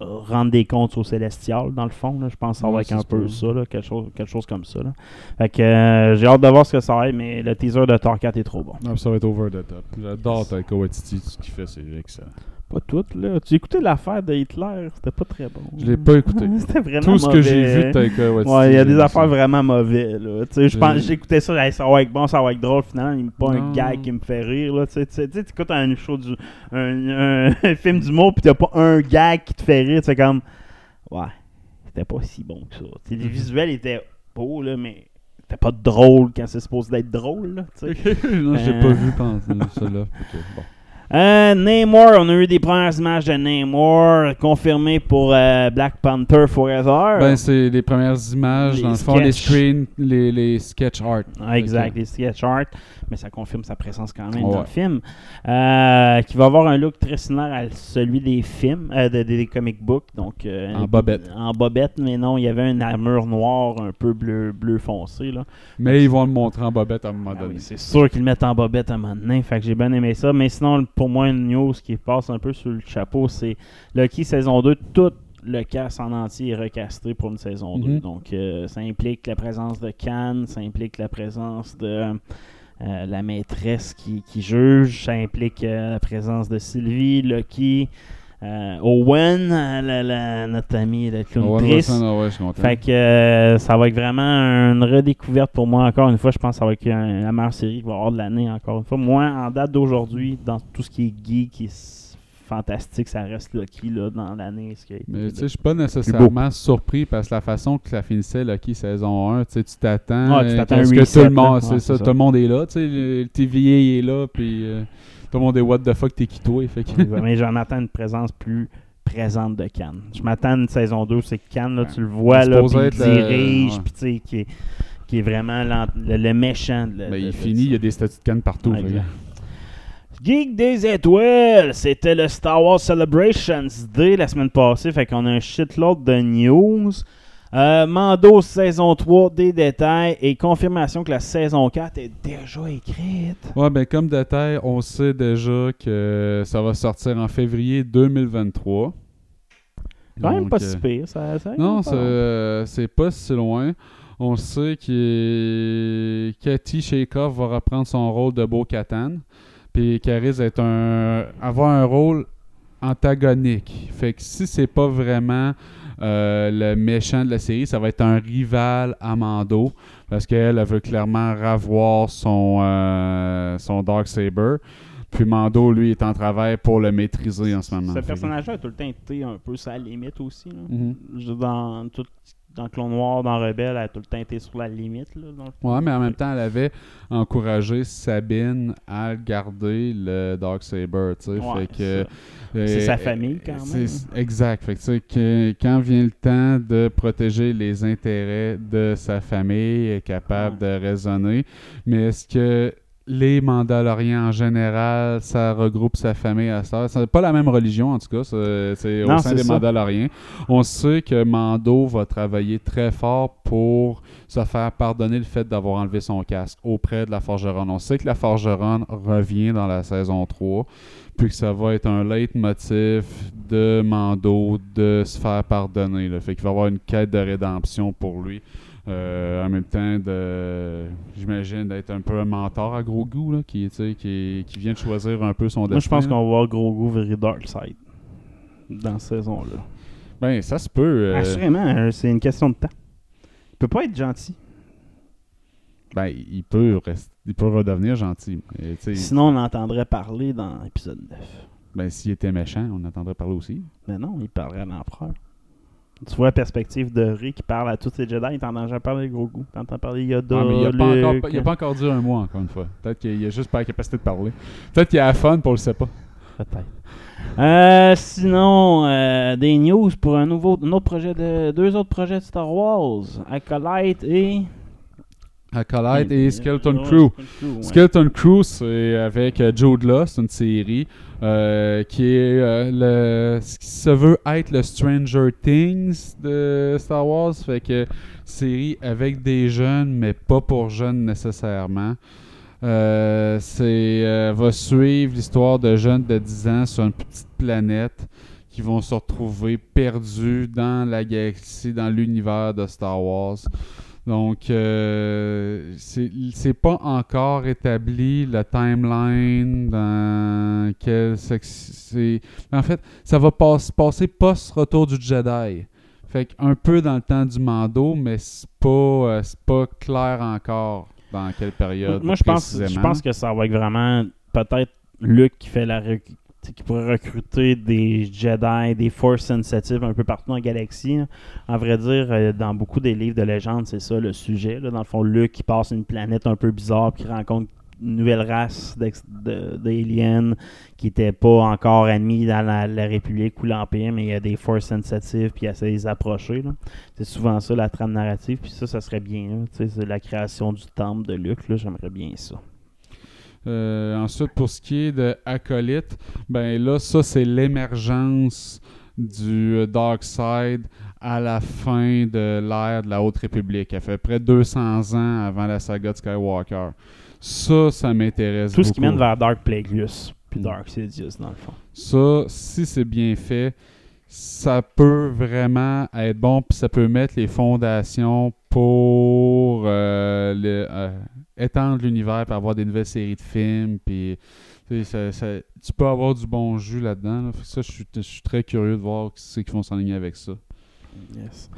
S4: rendre des comptes aux célestials, dans le fond. là. Je pense que ça va être un peu ça, là, quelque, chose, quelque chose comme ça. là. Fait que euh, j'ai hâte de voir ce que ça va être, mais le teaser de Thor 4 est trop bon.
S5: Ah, ça va être over the top. J'adore Taika Waititi, ce qu'il fait, c'est excellent.
S4: Pas tout, là. Tu écoutais l'affaire de Hitler, c'était pas très bon.
S5: Je l'ai pas écouté.
S4: c'était vraiment
S5: Tout ce que j'ai vu de Taika Waititi.
S4: Ouais, il y a des affaires vraiment mauvais, là. Tu sais, je pense, j'écoutais ça, ça va être bon, ça va être drôle, finalement, il me pas un
S5: Non.
S4: gag qui me fait rire, là. Tu sais, tu écoutes un show du, un, un- un film d'humour, pis t'as pas un gag qui te fait rire, tu fais comme, ouais, c'était pas si bon que ça. Les visuels étaient beaux, là, mais c'était pas drôle quand c'est supposé d'être drôle, là, tu sais.
S5: non, j'ai
S4: Euh.
S5: pas vu penser cela. Ok, bon.
S4: Euh, Namor, on a eu des premières images de Namor confirmées pour euh, Black Panther Forever.
S5: Ben, c'est les premières images,
S4: Les
S5: dans le fond, les screens, les, les sketch art.
S4: Ah, exact, les sketch art, mais ça confirme sa présence quand même
S5: Ouais.
S4: dans le film. Euh, qui va avoir un look très similaire à celui des films, euh, de- des comic books. Donc, euh,
S5: En bobette.
S4: En bobette, mais non, il y avait une armure noire un peu bleu, bleu foncé. Là.
S5: Mais ils vont le montrer en bobette à un moment
S4: Ah
S5: donné.
S4: oui, c'est sûr qu'ils le mettent en bobette à un moment donné. Fait que j'ai bien aimé ça. Mais sinon, pour moi, une news qui passe un peu sur le chapeau, c'est Lucky saison 2. Tout le cast en entier est recasté pour une saison 2.
S5: Mhm.
S4: Donc, euh, ça implique la présence de Cannes, ça implique la présence de euh, la maîtresse qui, qui juge, ça implique euh, la présence de Sylvie, Lucky. euh, Owen, la- la- notre ami, le clown
S5: Owen. Wilson, ah ouais, je suis content.
S4: Fait que ça va être vraiment une redécouverte pour moi. Encore une fois, je pense que ça va être la meilleure série qu'il va y avoir de l'année. Encore une fois, moi, en date d'aujourd'hui, dans tout ce qui est geek s- fantastique, ça reste Lucky là, dans l'année.
S5: Mais tu sais, je suis pas nécessairement surpris parce que la façon que ça finissait Lucky saison 1, tu t'attends.
S4: Ah, tu
S5: euh,
S4: t'attends
S5: que tout le monde, c'est ça, tout le monde est là, tu sais, le, TVA est là, puis euh, tout le monde est what the fuck, t'es qui toi, fait que-
S4: Mais j'en attends une présence plus présente de Cannes. Je m'attends à une saison 2, c'est que Cannes, là, tu le vois,
S5: C'est
S4: là, puis il
S5: euh,
S4: dirige,
S5: ouais.
S4: puis tu sais, qui est, qui est vraiment le, le méchant. de-
S5: Ben,
S4: de-
S5: il
S4: de
S5: finit, il y a des statues de canne partout.
S4: Ouais. Geek des étoiles, c'était le Star Wars Celebrations Day la semaine passée, fait qu'on a un shitload de news. Euh, Mando saison 3, des détails et confirmation que la saison 4 est déjà écrite.
S5: Ouais, ben comme détail, on sait déjà que ça va sortir en février 2023.
S4: Quand même pas
S5: euh,
S4: si pire, ça, ça
S5: Non, c'est euh, c'est pas si loin. On sait que Cathy Shaker va reprendre son rôle de Bo-Katan. Puis Caris est un avoir un rôle antagonique. Fait que si c'est pas vraiment euh, le méchant de la série, ça va être un rival à Mando. Parce qu'elle elle veut clairement ravoir son, euh, son Dark Saber. Puis Mando, lui, est en travail pour le maîtriser en ce moment.
S4: Ce personnage-là a tout le temps été un peu sa limite aussi. là.
S5: Mhm.
S4: Dire, Dans, tout, dans Clone Noir, dans Rebelle, elle a tout le temps été sur la limite. Là, dans le fond.
S5: Ouais, mais en même temps, elle avait encouragé Sabine à garder le Dark Saber, tu sais.
S4: Ouais,
S5: fait que,
S4: c'est
S5: euh,
S4: C'est sa famille, quand même.
S5: Exact. Fait que, tu sais, que quand vient le temps de protéger les intérêts de sa famille, elle est capable de raisonner. Mais est-ce que les Mandaloriens en général, ça regroupe sa famille à ça. C'est pas la même religion en tout cas, c'est au sein des
S4: ça.
S5: Mandaloriens. On sait que Mando va travailler très fort pour se faire pardonner le fait d'avoir enlevé son casque auprès de la Forgeronne. On sait que la Forgeronne revient dans la saison 3, puis que ça va être un leitmotiv de Mando de se faire pardonner. Là. Fait qu'il va y avoir une quête de rédemption pour lui. Euh, en même temps, de, j'imagine d'être un peu un mentor à gros goût, là, qui, tu sais, qui, qui vient de choisir un peu son destin.
S4: Moi, je pense qu'on va voir gros goût vers Dark Side dans cette saison-là.
S5: Ben, ça se peut. euh,
S4: Assurément, euh, c'est une question de temps. Il peut pas être gentil.
S5: ben, il peut, rester, il peut redevenir gentil.
S4: Sinon, on entendrait parler dans l'épisode 9.
S5: ben, s'il était méchant, on entendrait parler aussi.
S4: Mais non, il parlerait à l'empereur. Tu vois la perspective de Rey qui parle à tous ces Jedi, t'entends jamais parler de gros goût. T'entends parler Yoda,
S5: Ah, mais il a, pas
S4: Luke.
S5: encore, il a pas encore dit un mot, encore une fois. Peut-être qu'il a juste pas la capacité de parler. Peut-être qu'il a la fun, pour le sait pas.
S4: Peut-être. Euh, sinon, euh, des news pour un nouveau, un autre projet de, deux autres projets de Star Wars, Acolyte et
S5: Acolyte et Skeleton Crew. Skeleton Crew, c'est avec euh, Jude Law, c'est une série euh, qui est euh, le, ce qui se veut être le Stranger Things de Star Wars. Fait que série avec des jeunes, mais pas pour jeunes nécessairement. Euh, c'est va suivre l'histoire de jeunes de 10 ans sur une petite planète qui vont se retrouver perdus dans la galaxie, dans l'univers de Star Wars. Donc, euh, c'est pas encore établi le timeline dans quel sex- c'est. En fait, ça va pas- se passer post-retour du Jedi. Fait un peu dans le temps du Mando, mais c'est pas, euh, c'est pas clair encore dans quelle période.
S4: Moi, je pense, je pense que ça va être vraiment peut-être Luke qui fait la qui pourrait recruter des Jedi, des Force Sensitive un peu partout dans la galaxie. En vrai dire, euh, dans beaucoup des livres de légende, c'est ça le sujet. Dans le fond, Luke qui passe une planète un peu bizarre, qui rencontre nouvelle race d'aliens qui n'étaient pas encore ennemis dans la, République ou l'Empire, mais il y a des forces sensitives, puis il essaie de les approcher. C'est souvent ça, la trame narrative, puis ça, ça serait bien. C'est la création du temple de là, j'aimerais bien ça.
S5: Euh, ensuite, pour ce qui est de Acolyte, ben là, ça, c'est l'émergence du euh, Dark Side à la fin de l'ère de la Haute République. À fait près de 200 ans avant la saga de Skywalker. Ça, ça m'intéresse
S4: Tout ce qui mène vers Dark Plagueis, puis. Dark Sidious, dans le fond.
S5: Ça, si c'est bien fait, ça peut vraiment être bon, puis ça peut mettre les fondations pour euh, le- euh, étendre l'univers, puis avoir des nouvelles séries de films, puis tu peux avoir du bon jus là-dedans. Ça, je suis, je suis très curieux de voir qui c'est qui vont s'enligner avec ça.
S4: Yes.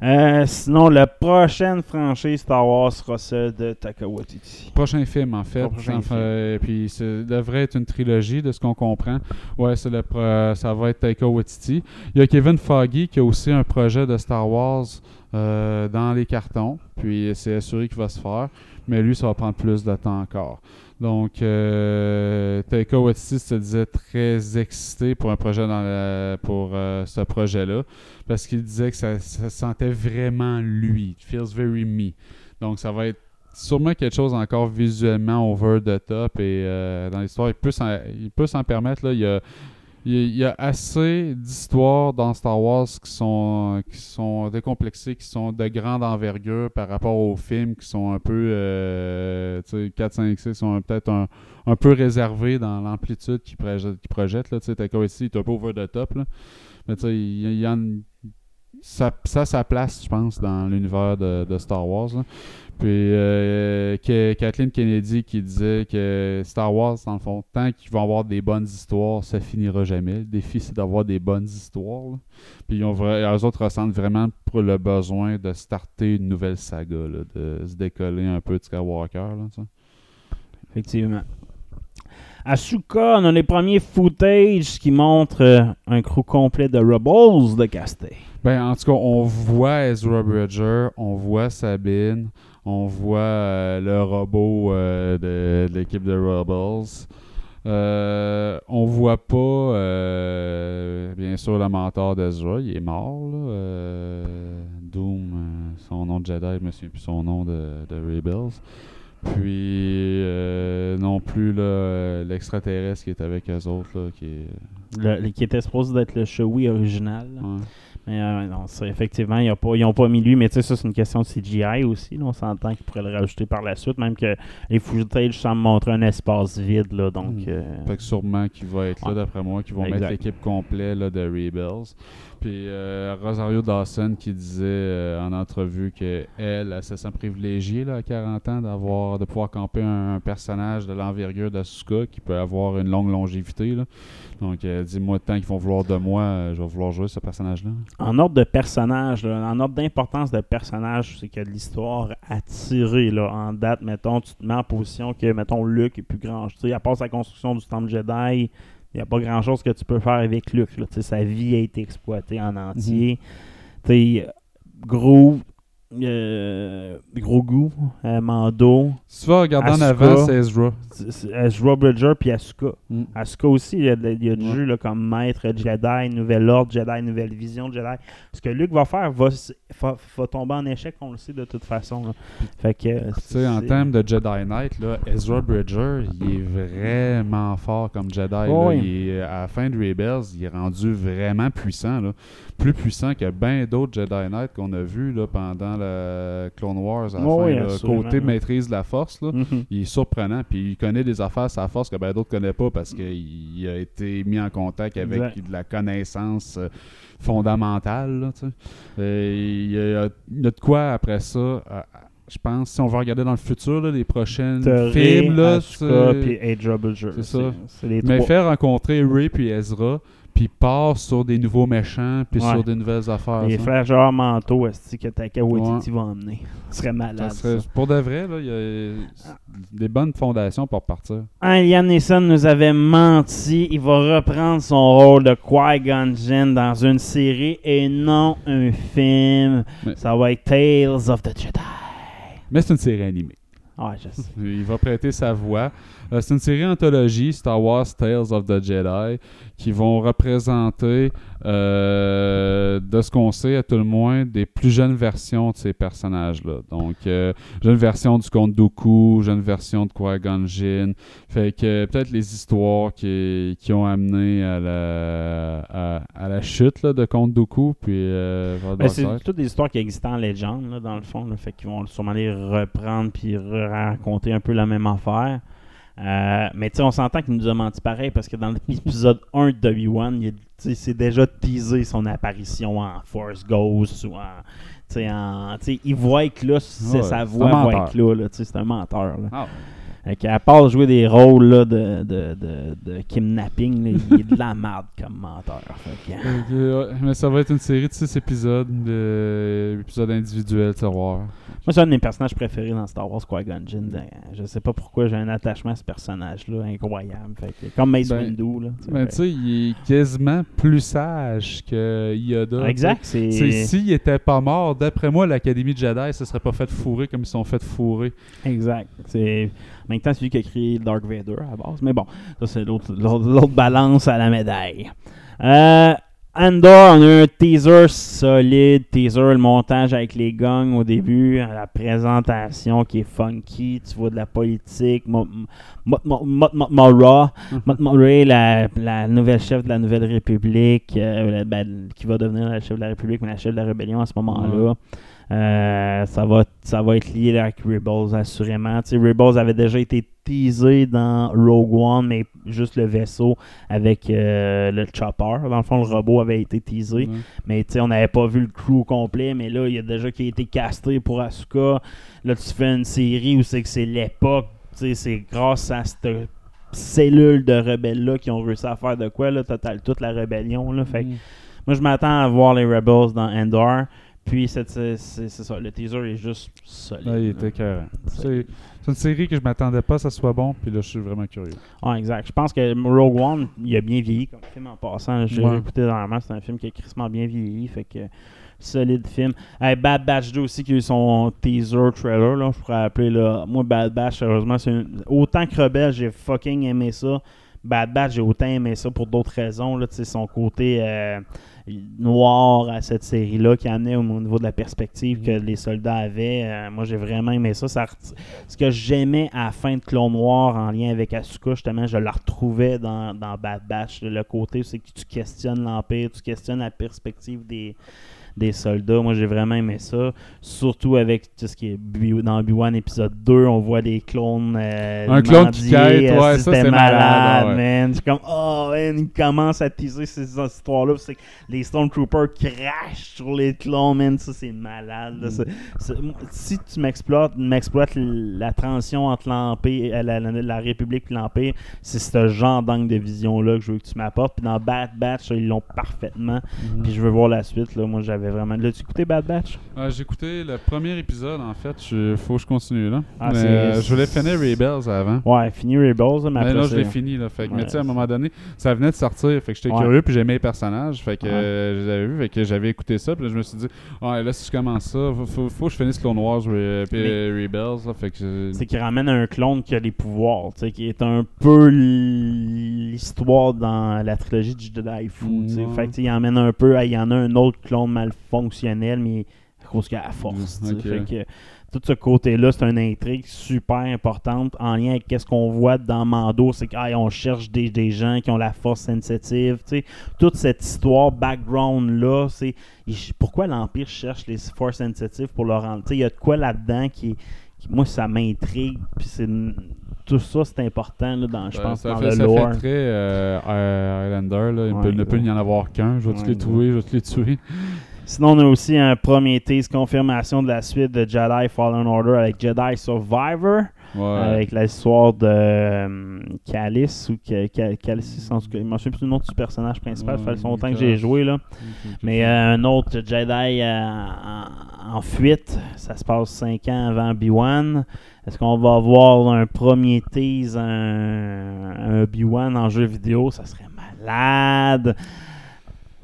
S4: Euh, sinon, la prochaine franchise Star Wars sera celle de Taka Waititi.
S5: Prochain film, en fait.
S4: Prochain film.
S5: euh, puis ça devrait être une trilogie, de ce qu'on comprend. Ouais, c'est le pro- ça va être Taika Waititi. Il y a Kevin Foggy qui a aussi un projet de Star Wars euh, dans les cartons. Puis c'est assuré qu'il va se faire. Mais lui, ça va prendre plus de temps encore. Donc, euh, Taika Waititi se disait très excité pour un projet dans la- pour euh, ce projet-là. Parce qu'il disait que ça, ça sentait vraiment lui. It feels very me. Donc, ça va être sûrement quelque chose encore visuellement over the top et euh, dans l'histoire, il peut s'en, permettre. Là, il, y a, il y a- assez d'histoires dans Star Wars qui sont, qui sont décomplexées, qui sont de grande envergure par rapport aux films qui sont un peu euh, tu sais, 4, 5, 6 sont peut-être un, un peu réservés dans l'amplitude qu'ils projettent. Qu'ils projettent là, Taika Waititi est un peu over the top. Là. Mais tu il y, y ça, ça a sa place, je pense, dans l'univers de, Star Wars. Puis euh, que- Kathleen Kennedy qui disait que Star Wars, dans le fond, tant qu'ils vont avoir des bonnes histoires, ça finira jamais. Le défi, c'est d'avoir des bonnes histoires. là. Puis ils ont eux autres ressentent vraiment pour le besoin de starter une nouvelle saga, là, de se décoller un peu de Skywalker. Là.
S4: Effectivement. Asuka, on a les premiers footages qui montrent euh, un crew complet de Rebels de casté.
S5: Ben, en tout cas, on voit Ezra Bridger, on voit Sabine, on voit euh, le robot euh, de, de l'équipe de Rebels. Euh, on voit pas, euh, bien sûr, le mentor d'Ezra, il est mort. Là, euh, Doom, son nom de Jedi, je me souviens plus son nom de, de Rebels. Puis, non plus l'extraterrestre qui est avec eux autres, là, qui est...
S4: Le- qui était supposé d'être le Chewie original.
S5: ouais.
S4: Mais euh, non, ça, effectivement, ils n'ont pas, ils pas mis lui, mais tu sais, ça, c'est une question de CGI aussi. là. on s'entend qu'ils pourraient le rajouter par la suite, même que les footages semblent montrer un espace vide. Là, donc,
S5: Mm.
S4: euh,
S5: Fait que sûrement qu'il va être là,
S4: Ouais.
S5: d'après moi, qu'ils vont
S4: Exact.
S5: mettre l'équipe complète là, de Rebels. Puis euh, Rosario Dawson qui disait euh, en entrevue qu'elle, elle se sent privilégiée là, à 40 ans d'avoir de pouvoir camper un, personnage de l'envergure d'Asuka qui peut avoir une longue longévité. Là. Donc elle dit moi, tant qu'ils vont vouloir de moi, euh, je vais vouloir jouer ce personnage-là.
S4: en ordre de personnage, en ordre d'importance de personnage, c'est que l'histoire a tiré là, en date. Mettons, tu te mets en position que, mettons, Luke est plus grand. Tu sais, à part sa construction du temple Jedi, il n'y a pas grand chose que tu peux faire avec Luke. là. Sa vie a été exploitée en entier. Tu sais, gros. Euh, gros goût, euh, Mando,
S5: Si tu vas regarder en
S4: Asuka.
S5: avant, c'est Ezra.
S4: Ezra Bridger puis Asuka.
S5: Mm.
S4: Asuka aussi, il y a, de- il y a du
S5: Ouais.
S4: jeu là, comme maître Jedi, nouvel ordre Jedi, nouvelle vision Jedi. Ce que Luke va faire va, s- va, va tomber en échec, on le sait de toute façon. là. Fait que, euh,
S5: Tu sais, en termes de Jedi Knight, là, Ezra Bridger, il est vraiment fort comme Jedi. là.
S4: Oui.
S5: Il est- à la fin de Rebels, il est rendu vraiment puissant. là. Plus puissant que bien d'autres Jedi Knight qu'on a vus là, pendant le Clone Wars. À la
S4: Oh
S5: fin,
S4: oui,
S5: là. Côté maîtrise de la force, là,
S4: Mhm.
S5: il est surprenant. Puis il connaît des affaires sa force que ben d'autres ne connaissent pas parce qu'il a été mis en contact avec
S4: Exact.
S5: de la connaissance euh, fondamentale. Euh, il, y a, il y a de quoi après ça. euh, je pense, si on va regarder dans le futur, là, les prochains
S4: T'as
S5: films, là, c'est- ça.
S4: C'est les
S5: mais
S4: trois.
S5: faire rencontrer Ray puis Ezra, puis part sur des nouveaux méchants, puis
S4: Ouais.
S5: sur des nouvelles affaires.
S4: Les
S5: ça.
S4: frères genre manteau est-ce que Taka Waititi va emmener? Ce serait
S5: Ça
S4: malade.
S5: serait-
S4: ça.
S5: pour de vrai, là, il y a des bonnes fondations pour partir.
S4: Hein, Liam Neeson nous avait menti. Il va reprendre son rôle de Qui-Gon Jinn dans une série et non un film.
S5: Mais-
S4: Ça va être Tales of the Jedi.
S5: Mais c'est une série animée.
S4: Ah, je sais.
S5: Il va prêter sa voix. Euh, c'est une série anthologie, Star Wars Tales of the Jedi, qui vont représenter, euh, de ce qu'on sait à tout le moins, des plus jeunes versions de ces personnages-là. Donc, euh, jeune version du Comte Dooku, jeune version de Qui-Gon Jinn. Fait que peut-être les histoires qui, qui ont amené à la, à, à la chute là, de Comte Dooku, puis euh,
S4: Ben, c'est toutes des histoires qui existent en légende, là, dans le fond. Là, fait qu'ils vont sûrement les reprendre puis raconter un peu la même affaire. Euh, mais tu sais, on s'entend qu'il nous a menti pareil parce que dans l'épisode 1 de W1, il a- tu sais, c'est déjà teasé son apparition en Force Ghost ou en. tu sais, en- tu sais, il voit que là, c'est
S5: Ouais,
S4: sa voix
S5: menteur.
S4: être là. là, tu sais, c'est un menteur. Là.
S5: Ah,
S4: Fait qu'à part jouer des rôles là, de, de, de, de kidnapping, là, il est de la merde comme menteur. Fait que,
S5: Fait que, ouais, mais ça va être une série de 6 épisodes, de, épisodes individuels, tiroirs.
S4: Moi, c'est un de mes personnages préférés dans Star Wars Qui-Gon. Euh, Je sais pas pourquoi j'ai un attachement à ce personnage-là, incroyable. Fait que, comme Mace
S5: Ben,
S4: Windu. Là, tu sais,
S5: Ben, tu sais, il est quasiment plus sage que Yoda.
S4: exact,
S5: S'il était pas mort, d'après moi, l'Académie de Jedi se serait pas fait fourrer comme ils sont fait fourrer.
S4: exact. C'est en même temps celui qui a créé Dark Vader à la base. Mais bon, ça c'est l'autre balance à la médaille. Euh, Andor, on a un teaser solide, teaser, le montage avec les gangs au début, la présentation qui est funky, tu vois de la politique, Mo- Mo- Mo- Mo- Mo- Mora, Mott Murray, la, la nouvelle chef de la Nouvelle République, euh, ben, qui va devenir la chef de la République, mais la chef de la rébellion à ce moment-là. Euh, ça, va, ça va être lié avec Rebels, assurément. Tu sais, Rebels avait déjà été teasé dans Rogue One, mais juste le vaisseau avec euh, le chopper. Dans le fond, le robot avait été teasé.
S5: Ouais.
S4: Mais on n'avait pas vu le crew complet, mais là, il y a déjà qui a été casté pour Asuka. Là, tu fais une série où c'est que c'est l'époque. C'est grâce à cette cellule de rebelles-là qui ont réussi à faire de quoi, là, total, toute la rébellion. Là. Fait que moi, je m'attends à voir les Rebels dans Endor. Puis, cette- c'est c'est ça, le teaser est juste solide.
S5: Il était écœurant.
S4: C'est-
S5: une série que je m'attendais pas que ça soit bon, puis là, je suis vraiment curieux.
S4: Ouais, exact. Je pense que Rogue One, il a bien vieilli comme film en passant. J'ai
S5: Ouais.
S4: écouté dernièrement, c'est un film qui a crissement bien vieilli. Fait que solide film. Hey, Bad Batch 2 aussi qui a eu son teaser trailer. Là, je pourrais appeler là. Moi, Bad Batch, sérieusement, c'est une- autant que Rebelle, j'ai fucking aimé ça. Bad Batch, j'ai autant aimé ça pour d'autres raisons. Là, Tu sais, son côté euh, noir à cette série-là qui amenait au niveau de la perspective que les soldats avaient. Euh, moi, j'ai vraiment aimé ça. ce que j'aimais à la fin de Clone Noir en lien avec Asuka, justement, je la retrouvais dans, dans Bad Batch. Le côté, c'est que tu questionnes l'Empire, tu questionnes la perspective des, des soldats. Moi, j'ai vraiment aimé ça. Surtout avec tout ce qui est dans B1 épisode 2, on voit des clones. euh,
S5: Un clone qui quête, ouais, ça, c'est malade, ouais.
S4: man? Suis comme, oh, man, ils commencent à teaser ces histoires-là. C'est que les Stormtroopers crachent sur les clones, man. Ça, c'est malade. là. C'est- c'est- si tu m'exploites, m'exploites la transition entre l'Empire, euh, la, la- la République et l'Empire, c'est ce genre d'angle de vision-là que je veux que tu m'apportes. Puis dans Bad Batch, ils l'ont parfaitement. Puis je veux voir la suite. Là. Moi, j'avais vraiment. L'as-tu écouté Bad Batch?
S5: Ouais, J'ai écouté le premier épisode, en fait. Il faut que je continue, là.
S4: Ah,
S5: Mais, euh, je voulais finir Rebels avant.
S4: Ouais, fini Rebels, là, mais
S5: Mais là, je l'ai fini, là. Fait que, mais tu sais, à un moment donné, ça venait de sortir. Fait que j'étais
S4: Ouais.
S5: curieux, puis j'aimais les personnages. Fait que
S4: Ouais.
S5: euh, je les avais vus, fait que j'avais écouté ça. Puis là, je me suis dit, ouais, là, si je commence ça, faut, faut, faut que je finisse Clone Wars Re- puis
S4: Mais-
S5: Rebels. Là, fait que je-
S4: c'est qu'il ramène un clone qui a des pouvoirs, tu sais, qui est un peu l'histoire dans la trilogie du Jedi fou. tu. Fait que, tu il emmène un peu, il y en a un autre clone mal fonctionnel, mais à cause la force. Fait que tout ce côté-là, c'est une intrigue super importante en lien avec ce qu'on voit dans Mando, c'est qu'on cherche des, des gens qui ont la force sensitive. Toute cette histoire, background-là, c'est pourquoi l'Empire cherche les force sensitive pour leur rendre. Il y a de quoi là-dedans qui, qui- moi, ça m'intrigue. Puis c'est tout ça, c'est important là, dans, je pense,
S5: ça,
S4: dans
S5: fait,
S4: le
S5: ça
S4: lore.
S5: fait très euh, Highlander. Là. Il
S4: Ouais,
S5: peut, ne peut
S4: exact.
S5: y en avoir qu'un. Je vais tous
S4: Ouais,
S5: les tuer, je vais tous les tuer.
S4: Sinon, on a aussi un premier tease confirmation de la suite de Jedi Fallen Order avec Jedi Survivor,
S5: Ouais.
S4: avec l'histoire de euh, Calice ou Ca- Ca- Calice, en tout cas, je me souviens plus du nom du personnage principal, ça
S5: Ouais,
S4: fait longtemps que j'ai joué là. Mais euh, un autre Jedi euh, en, en fuite, ça se passe 5 ans avant B1. Est-ce qu'on va avoir un premier tease, un, un B1 en jeu vidéo? Ça serait malade.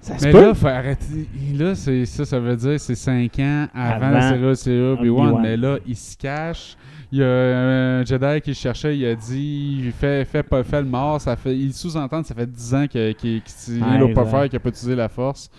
S4: Ça se
S5: Mais
S4: peut.
S5: là, faut arrêter. Là, c'est ça, ça veut dire c'est 5 ans avant, la série c'est Obi-Wan.
S4: Obi-Wan.
S5: Mais là, il se cache. Il y a un Jedi qui cherchait, il a dit fais, fais, pas, fais le mort. Ça fait, il sous-entend que ça fait 10 ans qu'il l'a pas
S4: exact.
S5: faire, qu'il a pas utilisé la force.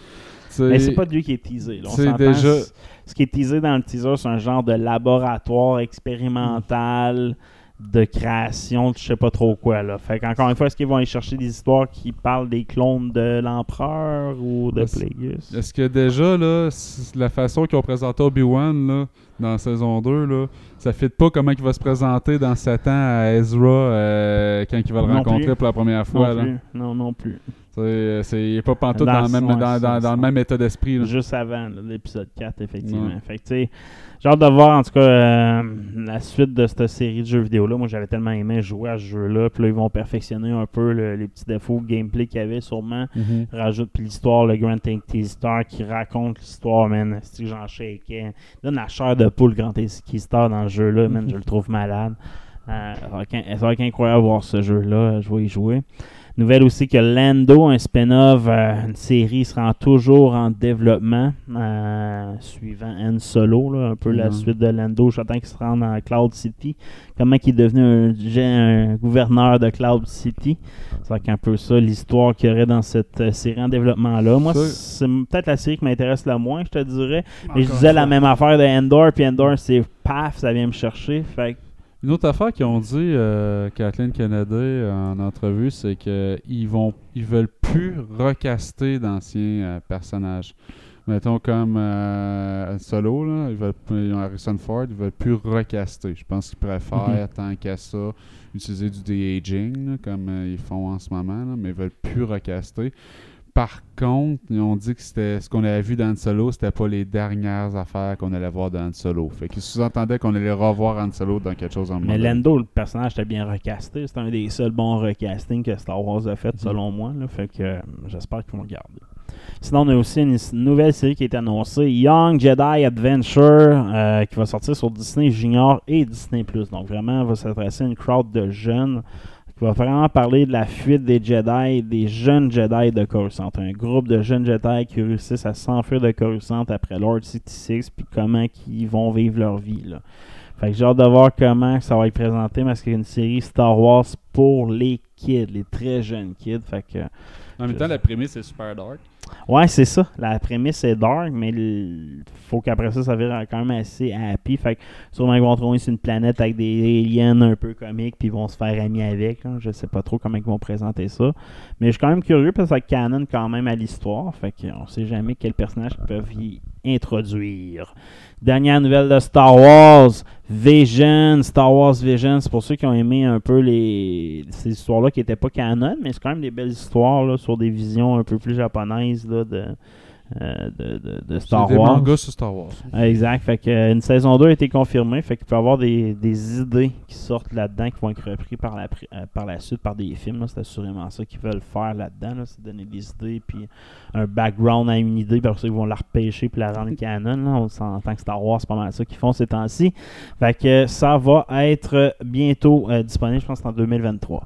S4: Mais c'est pas de lui qui est teasé.
S5: c'est déjà-
S4: Ce qui est teasé dans le teaser, c'est un genre de laboratoire expérimental de création de je sais pas trop quoi. Là. Fait qu'encore une fois, est-ce qu'ils vont aller chercher des histoires qui parlent des clones de l'empereur ou de
S5: Est-ce-
S4: Plagueis?
S5: Est-ce que déjà, là, la façon qu'ils ont présenté Obi-Wan là, dans la saison 2, là, ça fit pas comment il va se présenter dans 7 ans à Ezra euh, quand il va le
S4: Non
S5: rencontrer
S4: plus.
S5: pour la première fois.
S4: non
S5: là?
S4: plus. Non, non plus.
S5: C'est, c'est, il est pas pantoute
S4: Dans
S5: dans, le même, dans, dans- dans le même état d'esprit. là.
S4: Juste avant là, l'épisode 4, effectivement.
S5: Ouais.
S4: Fait que, tu sais, j'ai hâte de voir, en tout cas, euh, la suite de cette série de jeux vidéo-là. Moi, j'avais tellement aimé jouer à ce jeu-là. Puis là, ils vont perfectionner un peu le- les petits défauts gameplay qu'il y avait, sûrement.
S5: Mhm.
S4: Rajoute puis l'histoire, le Grand Star qui raconte l'histoire, man. C'est que j'en shakeais. Donne la chair de poule, Grand Star, dans ce jeu-là, man. Je le trouve malade. Euh, ça va être- ça va être incroyable de voir ce jeu-là. Je vais y jouer. Nouvelle aussi que Lando, un spin-off, euh, une série, sera toujours en développement, euh, suivant Han Solo, là, un peu la
S5: Mhm.
S4: suite de Lando. J'attends qu'il se rende en Cloud City. Comment il est devenu un, gouverneur de Cloud City. C'est un peu ça l'histoire qu'il y aurait dans cette euh, série en développement-là. Moi, c'est peut-être la série qui m'intéresse le moins, je te dirais. Mais je disais la même affaire de Endor, puis Endor, c'est paf, ça vient me chercher. Fait que
S5: Une autre affaire qu'ils ont dit, euh, Kathleen Kennedy, en entrevue, c'est qu'ils vont ils veulent plus recaster d'anciens euh, personnages. Mettons comme euh, Solo, là, ils, veulent, ils ont Harrison Ford, ils veulent plus recaster. Je pense qu'ils préfèrent,
S4: Mhm.
S5: tant qu'à ça, utiliser du de-aging, comme ils font en ce moment, là, mais ils veulent plus recaster. Par contre, ils ont dit que c'était ce qu'on avait vu dans Han Solo, c'était pas les dernières affaires qu'on allait voir dans Solo. Fait qu'ils sous-entendaient qu'on allait revoir Han Solo dans quelque chose en
S4: Mais Lando, le personnage était bien recasté. C'est un des seuls bons recastings que Star Wars a fait, selon moi. là. Fait que euh, j'espère qu'ils vont le garder. Sinon, on a aussi une nouvelle série qui est annoncée, Young Jedi Adventure, euh, qui va sortir sur Disney Junior et Disney+. Donc vraiment, elle va s'adresser à une crowd de jeunes qui va vraiment parler de la fuite des Jedi, des jeunes Jedi de Coruscant. Un groupe de jeunes Jedi qui réussissent à s'enfuir de Coruscant après Lord 66, puis comment ils vont vivre leur vie. Là. Fait que j'ai hâte de voir comment ça va être présenté, parce qu'il y une série Star Wars pour les kids, les très jeunes kids. Fait que
S5: En même temps, la prémisse c'est super dark.
S4: Ouais, c'est ça. La prémisse est dark, mais il faut qu'après ça, ça vire quand même assez happy. Fait que sûrement ils vont trouver une planète avec des aliens un peu comiques, puis ils vont se faire amis avec. là. Je sais pas trop comment ils vont présenter ça. Mais je suis quand même curieux parce que ça canon quand même à l'histoire. Fait qu'on sait jamais quel personnage ils peuvent y introduire. Dernière nouvelle de Star Wars, Vision, Star Wars Vision. C'est pour ceux qui ont aimé un peu les ces histoires-là qui n'étaient pas canon, mais c'est quand même des belles histoires là, sur des visions un peu plus japonaises là, de, euh, de, de- de Star
S5: des
S4: Wars.
S5: mangas sur Star Wars.
S4: Exact. Fait que, euh, une saison 2 a été confirmée. Fait qu'il peut y avoir des, des idées qui sortent là-dedans qui vont être repris par la, euh, par la suite par des films. là. C'est assurément ça qu'ils veulent faire là-dedans. là. C'est donner des idées puis un background à une idée. Puis après ça, ils vont la repêcher puis la rendre canon. Là. On s'entend que Star Wars, c'est pas mal ça qu'ils font ces temps-ci. Fait que ça va être bientôt euh, disponible. Je pense que c'est en 2023.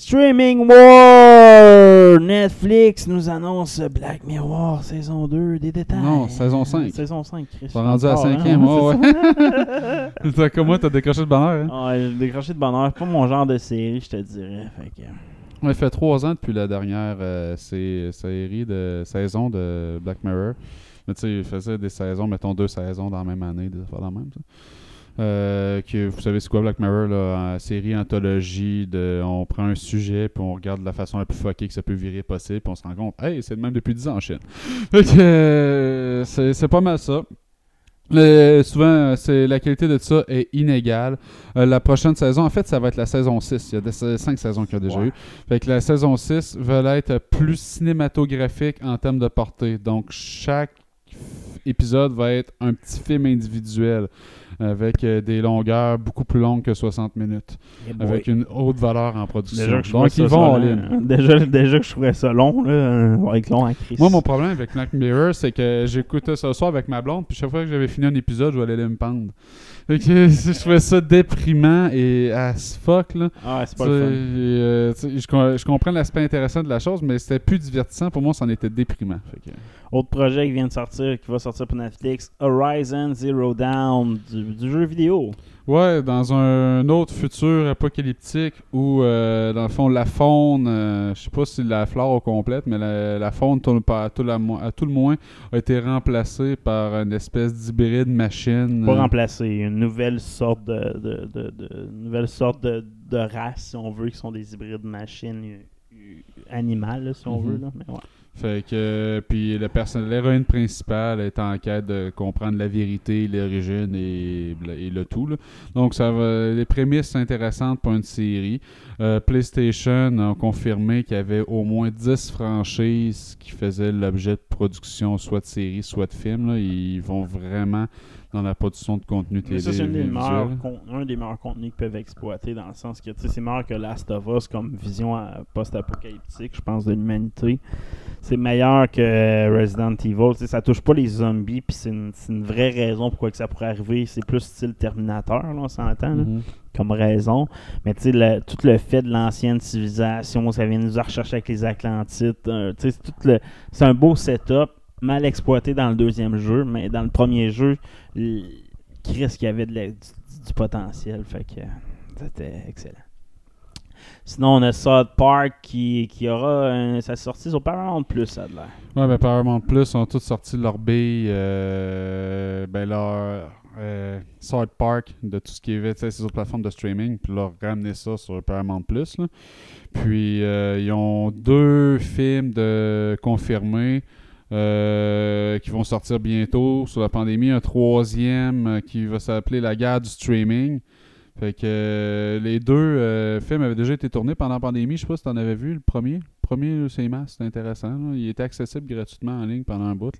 S4: Streaming War! Netflix nous annonce Black Mirror saison 2, des détails.
S5: Non, saison 5.
S4: Saison 5, Chris.
S5: T'as rendu à
S4: Encore, hein?
S5: cinquième, ouais. T'as comme moi, t'as décroché de bonheur. Hein?
S4: Ah, j'ai décroché de bonheur. Pas mon genre de série, je te dirais. Fait que...
S5: Fait trois ans depuis la dernière euh, sé- série de saison de Black Mirror. Mais tu sais, il faisait des saisons, mettons deux saisons dans la même année, des affaires dans la même. ça. Euh, que vous savez c'est quoi Black Mirror là, en série anthologie de on prend un sujet puis on regarde de la façon la plus fuckée que ça peut virer possible puis on se rend compte hey c'est le même depuis 10 ans en Chine euh, c'est pas mal ça Mais souvent, c'est la qualité de ça est inégale. Euh, la prochaine saison, en fait, ça va être la saison 6. Il y a des, cinq saisons qu'il y a déjà
S4: Ouais.
S5: eu. Fait que la saison 6 va être plus cinématographique en termes de portée. Donc, chaque épisode va être un petit film individuel. Avec euh, des longueurs beaucoup plus longues que 60 minutes,
S4: boy.
S5: avec une haute valeur en production.
S4: Déjà que je trouvais
S5: Donc,
S4: ça
S5: ils vont
S4: ça
S5: all-in.
S4: long. déjà, déjà que je trouvais ça long, là, euh, être long à Chris.
S5: Moi, mon problème avec Black Mirror, c'est que j'écoutais ça le soir avec ma blonde, puis chaque fois que j'avais fini un épisode, je voulais aller me pendre. Fait que je trouvais ça déprimant et as fuck, là.
S4: Ah, c'est pas le fun.
S5: euh, je, com- je comprends l'aspect intéressant de la chose, mais c'était plus divertissant. Pour moi, c'en était déprimant. Fait que-
S4: Autre projet qui vient de sortir, qui va sortir pour Netflix, Horizon Zero Dawn, du, du jeu vidéo.
S5: Ouais, dans un autre futur apocalyptique où, euh, dans le fond, la faune, euh, je sais pas si la flore au complète, mais la, la faune, tout- à tout, la mo- à tout le moins, a été remplacée par une espèce d'hybride machine.
S4: Pas
S5: euh,
S4: remplacer, une nouvelle sorte de, de, de, de- une nouvelle sorte de, de race, si on veut, qui sont des hybrides machines euh, animales, si on
S5: Mhm.
S4: veut. Là. Mais ouais.
S5: Fait que, puis le perso- l'héroïne principale est en quête de comprendre la vérité, l'origine et, et le tout. là. Donc, ça va, les prémices sont intéressantes pour une série. Euh, PlayStation a confirmé qu'il y avait au moins 10 franchises qui faisaient l'objet de production, soit de séries, soit de films. là. Ils vont vraiment dans la production de contenu télé.
S4: ça, c'est un un des meilleurs contenus qu'ils peuvent exploiter dans le sens que c'est meilleur que Last of Us comme vision euh, post-apocalyptique, je pense, de l'humanité. C'est meilleur que Resident Evil. Tu sais, ça touche pas les zombies, puis c'est une, vraie raison pourquoi que ça pourrait arriver. C'est plus style Terminator, là, on s'entend,
S5: Mhm.
S4: comme raison. Mais tu sais, tout le fait de l'ancienne civilisation, ça vient nous rechercher avec les Atlantides. euh, c'est un beau setup, mal exploité dans le deuxième jeu, mais dans le premier jeu, Chris qu'il y avait de la- du, du potentiel. Fait que euh, c'était excellent. Sinon, on a South Park qui, qui aura un- sa sortie sur Paramount Plus, ça a l'air.
S5: Ouais, ben Paramount Plus ont tous sorti leur bille, euh, ben leur euh, South Park de tout ce qui est ces autres plateformes de streaming, puis leur ramener ça sur Paramount Plus. là. Puis euh, ils ont deux films de confirmés euh, qui vont sortir bientôt sur la pandémie, un troisième euh, qui va s'appeler La guerre du streaming. Fait que euh, les deux euh, films avaient déjà été tournés pendant la pandémie. Je sais pas si tu en avais vu le premier. Le premier, c'est immense, c'était intéressant. Il était accessible gratuitement en ligne pendant un bout.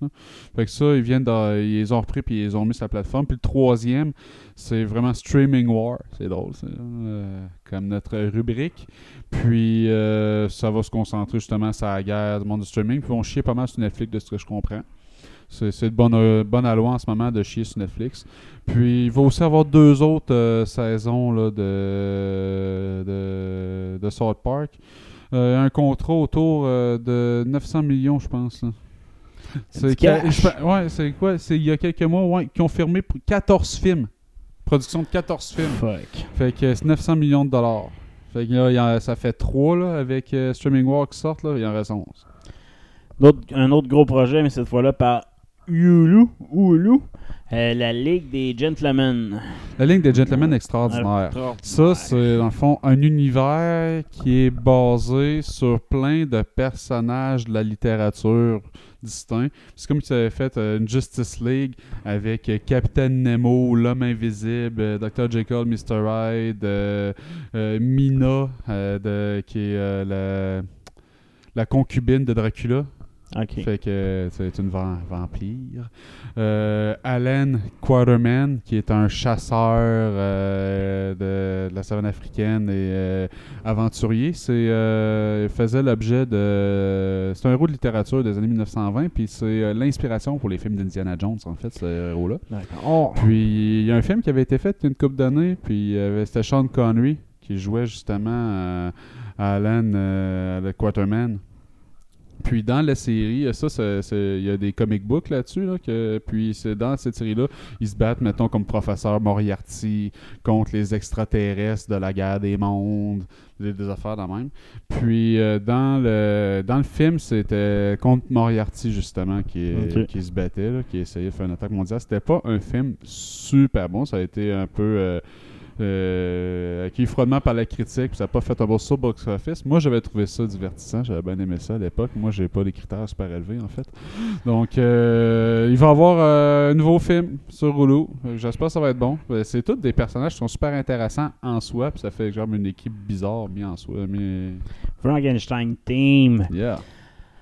S5: Fait que ça, ils viennent de- ils les ont repris puis ils ont mis sur la plateforme. Puis le troisième, c'est vraiment Streaming War. C'est drôle, ça, euh, comme notre rubrique. Puis euh, ça va se concentrer justement sur la guerre du monde du streaming. Puis vont chier pas mal sur Netflix de ce que je comprends. C'est c'est de bonne, euh, bonne aloi en ce moment de chier sur Netflix. Puis il va aussi avoir deux autres euh, saisons là, de, de, de South Park. Euh, un contrat autour euh, de 900 millions, je pense. C'est ouais, c'est quoi? C'est il y a quelques mois, ouais, qui ont pour 14 films. Production de 14 films.
S4: Fuck.
S5: Fait que c'est 900 millions de dollars. Fait que là, il y en- ça fait 3 là, avec Streaming War qui sortent, là, il en reste 11.
S4: L'autre- un autre gros projet, mais cette fois-là par Hulu. Hulu. Euh, la Ligue des Gentlemen.
S5: La ligne des Gentlemen extraordinaire. Ça, c'est dans le fond un univers qui est basé sur plein de personnages de la littérature distincts. C'est comme si tu avais fait euh, une Justice League avec euh, Captain Nemo, l'homme invisible, Dr. Jekyll, Mr. Hyde, euh, euh, Mina, euh, de- qui est euh, la, la concubine de Dracula. Fait que c'est une vampire. Euh, Alan Quaterman, qui est un chasseur euh, de, de la savane africaine et euh, aventurier, c'est faisait l'objet de. C'est un héros de littérature des années 1920, puis c'est l'inspiration pour les films d'Indiana Jones, en fait, ce héros-là.
S4: D'accord. Oh.
S5: Puis il y a un film qui avait été fait il y a une couple d'années, puis c'était Sean Connery qui jouait justement Alan le Quaterman. Puis dans la série, ça, il y a des comic books là-dessus. Là, que, puis c'est dans cette série-là, ils se battent, mettons, comme professeur Moriarty contre les extraterrestres de la guerre des mondes, des, des affaires de même. Puis euh, dans, le, dans le film, c'était contre Moriarty, justement, qui, qui se battait, là, qui essayait de faire une attaque mondiale. C'était pas un film super bon. Ça a été un peu. euh, euh, accueilli froidement par la critique, puis ça n'a pas fait un bon box-office. Moi, j'avais trouvé ça divertissant, j'avais bien aimé ça à l'époque. Moi, j'ai pas les critères super élevés, en fait. Donc, euh, il va y avoir euh, un nouveau film sur Hulu. Euh, J'espère que ça va être bon. C'est tous des personnages qui sont super intéressants en soi, puis ça fait genre une équipe bizarre, bien en soi. Mais,
S4: Frankenstein Team.
S5: yeah.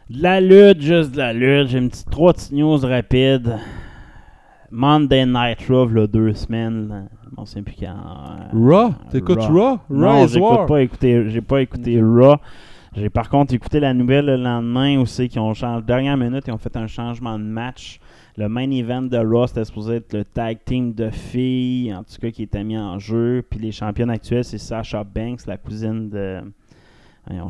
S4: De la lutte, juste de la lutte. J'ai une petite trois petites news rapides. Monday Night Raw, là, deux semaines. On sait plus quand. euh,
S5: Raw? T'écoutes Raw? Raw?
S4: Non,
S5: is
S4: j'écoute
S5: War.
S4: pas écouté, j'ai pas écouté Raw. J'ai par contre écouté la nouvelle le lendemain aussi qui ont changé. Dernière minute, ils ont fait un changement de match. Le main event de Raw, c'était supposé être le tag team de filles, en tout cas, qui était mis en jeu. Puis les championnes actuelles, c'est Sasha Banks, la cousine de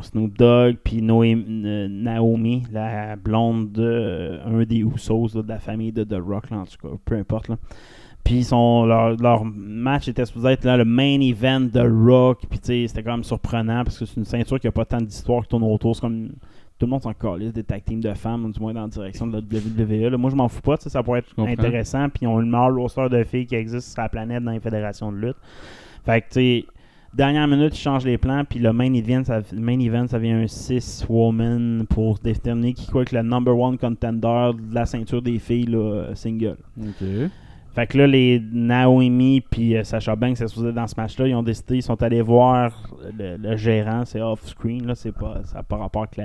S4: Snoop Dogg, puis euh, Naomi, la blonde de euh, un des Usos là, de la famille de The Rock, là, en tout cas, peu importe. Là. Puis leur, leur match était supposé être là, le main event de Rock. Puis c'était quand même surprenant parce que c'est une ceinture qui a pas tant d'histoire qui tourne autour. C'est comme tout le monde s'en calisse des tag teams de femmes, du moins dans la direction de la WWE. là. Moi, je m'en fous pas, ça pourrait être intéressant. Puis ils ont le meilleur roster de filles qui existe sur la planète dans les fédérations de lutte. Fait que tu sais, dernière minute, ils changent les plans. Puis le main event, ça, le main event, ça vient un 6 woman pour déterminer qui quoi que le number one contender de la ceinture des filles là, single.
S5: Ok.
S4: Fait que là, les Naomi puis euh, Sacha Banks, c'est supposé dans ce match-là, ils ont décidé, ils sont allés voir le, le gérant, c'est off-screen, là, c'est pas, ça n'a pas rapport avec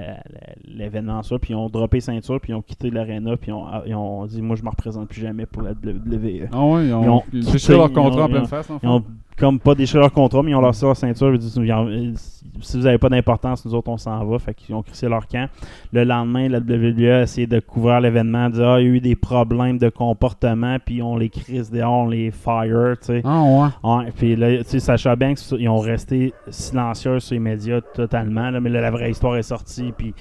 S4: l'événement ça, puis ils ont droppé ceinture, puis ils ont quitté l'arena, puis ils ont, ils ont dit, moi je me représente plus jamais pour la WWE.
S5: Ah ouais, ils ont,
S4: Ils ont quitté-
S5: leur contrat
S4: ont-
S5: en pleine face, en fait.
S4: Ils ont comme pas déchiré leur contrat, mais ils ont lancé leur ceinture. Ils disent, si vous n'avez pas d'importance, nous autres, on s'en va. Fait qu'ils ont crissé leur camp. Le lendemain, la WWE a essayé de couvrir l'événement, dire ah, il y a eu des problèmes de comportement, puis on les crisse dehors, on les fire. tu sais.
S5: Ah ouais.
S4: Ouais, puis là, tu sais, Sacha Banks, ils ont resté silencieux sur les médias totalement, là, mais là, la vraie histoire est sortie, puis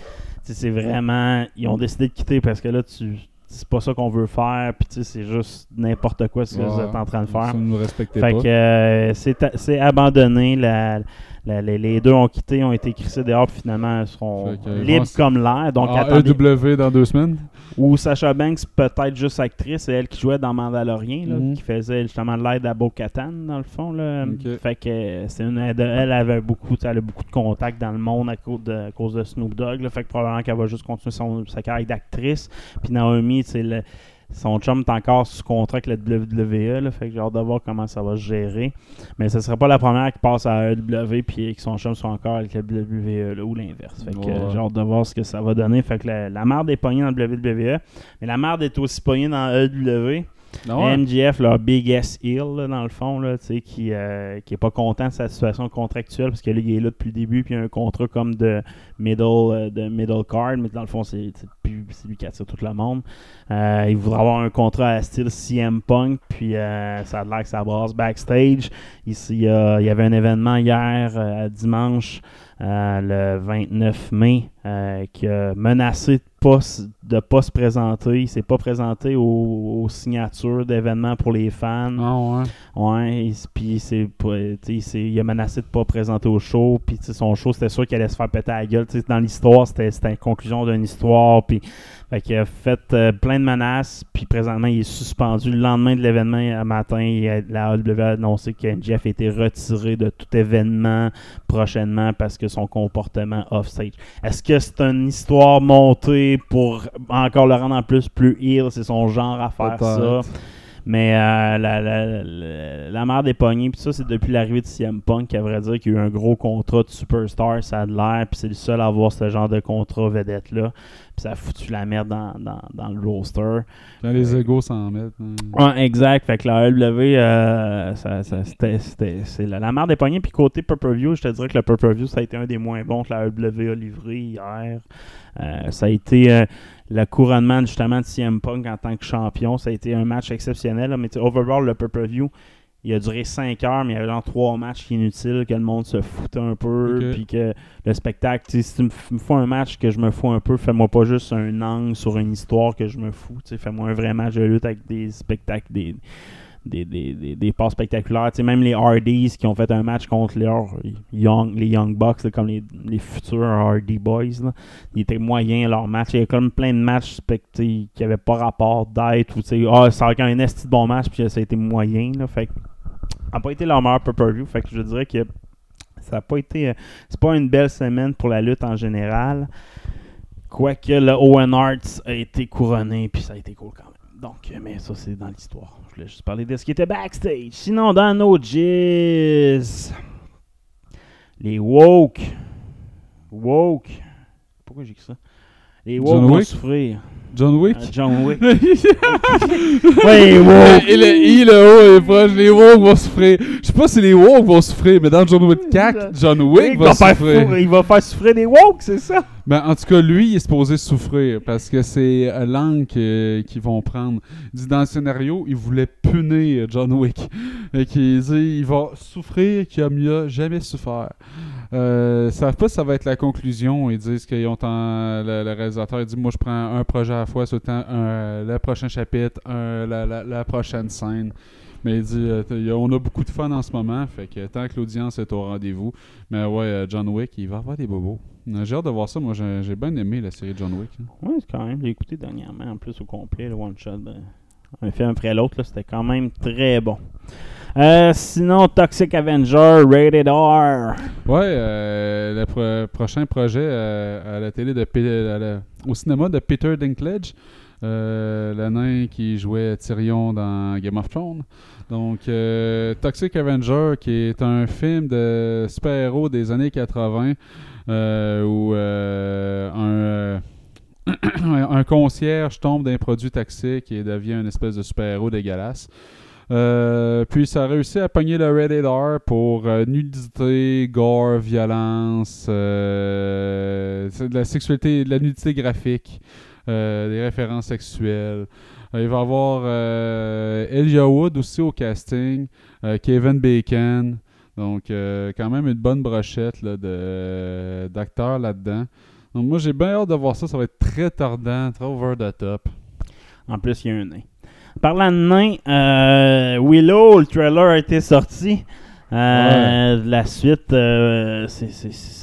S4: c'est vraiment. Ils ont décidé de quitter parce que là, tu. C'est pas ça qu'on veut faire, puis tu sais, c'est juste n'importe quoi ce que vous êtes en train de faire.
S5: Ça, nous respectez
S4: Fait
S5: pas.
S4: que euh, c'est a- c'est abandonné. La, la- les, les deux ont quitté, ont été crissés dehors, puis finalement ils seront libres comme l'air. Donc
S5: Ah. EW dans deux semaines.
S4: Ou Sacha Banks, peut-être juste actrice, c'est elle qui jouait dans Mandalorian, là,
S5: Mhm.
S4: qui faisait justement de l'aide à Bo-Katan, dans le fond. Là. Fait que euh, c'est une aide- elle avait beaucoup, elle a beaucoup de contacts dans le monde à cause de, à cause de Snoop Dogg. là. fait que probablement qu'elle va juste continuer son, sa carrière d'actrice. Puis Naomi, c'est le son chum est encore sous contrat avec la WWE, là, fait que j'ai hâte de voir comment ça va se gérer. Mais ce serait pas la première qui passe à AEW puis que son chum soit encore avec la WWE là, ou l'inverse. Fait que
S5: Ouais.
S4: j'ai hâte de voir ce que ça va donner. Fait que la, la merde est pognée dans le WWE, mais la merde est aussi pognée dans AEW.
S5: Ah ouais.
S4: MJF, leur big ass heel, dans le fond, là, qui, euh, qui pas content de sa situation contractuelle parce que là, il est là depuis le début, puis il a un contrat comme de middle, euh, de middle card, mais dans le fond, c'est lui qui attire tout le monde. Euh, il voudrait avoir un contrat à style CM Punk, puis euh, ça a l'air que ça brasse backstage. Ici, il y avait un événement hier, dimanche, le 29 mai, qui a menacé de pas, de pas se présenter. Il s'est pas présenté aux, aux signatures d'événements pour les fans.
S5: Ah ouais.
S4: Puis c'est il a menacé de pas présenter au show, puis son show c'était sûr qu'il allait se faire péter la gueule. Dans l'histoire, c'était c'était la conclusion d'une histoire, puis fait qu'il a fait euh, plein de menaces, puis présentement il est suspendu. Le lendemain de l'événement, un matin, il a- la AEW a annoncé que Jeff a été retiré de tout événement prochainement parce que son comportement off-stage. Est-ce que c'est une histoire montée pour encore le rendre en plus plus ill? C'est son genre à faire ça. Mais euh, la, la, la, la merde est pognée. Puis ça, c'est depuis l'arrivée de CM Punk, à vrai dire, qu'il y a eu un gros contrat de superstar, ça a de l'air. Puis c'est le seul à avoir ce genre de contrat vedette-là. Puis ça a foutu la merde dans, dans, dans le roster.
S5: Quand les égaux s'en mettent. hein.
S4: Ouais, exact. Fait que la AEW, euh, ça, ça, c'était, c'était- c'est la, merde est pognée. Puis côté pay-per-view, je te dirais que le pay-per-view, ça a été un des moins bons que la AEW a livré hier. Euh, ça a été euh, le couronnement justement de CM Punk en tant que champion. Ça a été un match exceptionnel. là. mais tu sais, overall, le pay-per-view, il a duré 5 heures, mais il y avait genre 3 matchs inutiles, que le monde se foutait un peu.
S5: Ok.
S4: Puis que le spectacle, si tu me f- me fais un match que je me fous un peu, fais-moi pas juste un angle sur une histoire que je me fous. tu sais, Fais-moi un vrai match de lutte avec des spectacles, des, des, des, des, des pas spectaculaires. Même les Hardys qui ont fait un match contre les Young, les Young Bucks, comme les, les futurs Hardy Boys, là, ils étaient moyens leur match. Il y a comme plein de matchs qui n'avaient pas rapport d'être. ou Ah, ça a été un esti de bon match, puis ça a été moyen. Là, fait n'a pas été leur meilleur pay-per-view. Fait que je dirais que ça n'a pas été. euh, C'est pas une belle semaine pour la lutte en général. Quoique le Owen Hart a été couronné, puis ça a été cool quand même. Donc, mais ça, c'est dans l'histoire. Je voulais juste parler de ce qui était backstage. Sinon, dans nos jizz, les woke. Woke. Pourquoi j'ai écrit ça? Les
S5: John
S4: woke vont
S5: Wick?
S4: souffrir.
S5: John Wick?
S4: Euh, John Wick.
S5: ouais,
S4: les woke.
S5: Et le I, le O est proche. Les woke vont souffrir. Je sais pas si les woke vont souffrir, mais dans John Wick 4, John Wick va
S4: va faire
S5: souffrir.
S4: fou- il va faire souffrir les woke, c'est ça?
S5: Ben, en tout cas, lui, il est supposé souffrir parce que c'est euh, Lang euh, qu'ils vont prendre. Il dit dans le scénario, il voulait punir John Wick. Et qu'il dit, il va souffrir comme il a jamais souffert. Euh, savent pas si ça va être la conclusion. Ils disent qu'ils ont le, réalisateur dit moi je prends un projet à la fois, autant un- le prochain chapitre, un- la, la- prochaine scène. Mais il dit euh, on a beaucoup de fun en ce moment, fait que tant que l'audience est au rendez-vous. Mais ouais, euh, John Wick, il va avoir des bobos. Euh, J'ai hâte de voir ça. Moi, j'ai bien aimé la série John Wick. hein.
S4: Oui, quand même. J'ai écouté dernièrement, en plus au complet, le one shot. ben, un film après l'autre, c'était quand même très bon. Euh, sinon, Toxic Avenger, Rated R.
S5: Ouais, euh, le pro- prochain projet euh, à la télé de au cinéma de Peter Dinklage, euh, le nain qui jouait Tyrion dans Game of Thrones. Donc, Toxic Avenger, qui est un film de super-héros des années 80, euh, où un, un concierge tombe d'un produit toxique et devient une espèce de super-héros dégueulasse. Euh, puis ça a réussi à pogner le Rated R pour euh, nudité, gore, violence, euh, de la sexualité, la nudité graphique, des références sexuelles. Il va y avoir Elijah Wood aussi au casting, Kevin Bacon. Donc, quand même une bonne brochette de, d'acteurs là-dedans. Donc, moi, j'ai bien hâte de voir ça. Ça va être très tardant, très over the top.
S4: En plus, il y a un nain. Parlant de nain, euh, Willow, le trailer a été sorti. Euh, La suite, euh, c'est,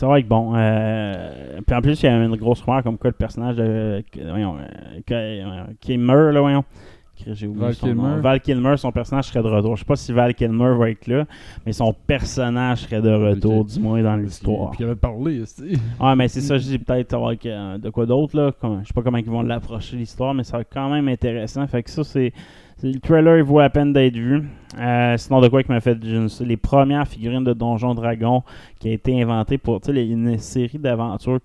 S4: va être bon. Euh, puis en plus, il y a une grosse rumeur comme quoi le personnage de que- voyons, euh, que- euh, Kilmer, là, voyons. J'ai oublié
S5: Val
S4: son
S5: Kilmer.
S4: nom. Val Kilmer, son personnage serait de retour. Je sais pas si Val Kilmer va être là, mais son personnage serait de retour, du moins dans l'histoire.
S5: Puis il avait parlé, c'est-
S4: Ah, mais c'est ça, je dis peut-être euh, de quoi d'autre, là. Je sais pas comment ils vont l'approcher, l'histoire, mais ça va être quand même intéressant. Fait que ça, c'est. Le trailer, il vaut la peine d'être vu. Euh, sinon, de quoi qui m'a fait les premières figurines de Donjon Dragon qui a été inventée pour. Tu sais, les- une série d'aventures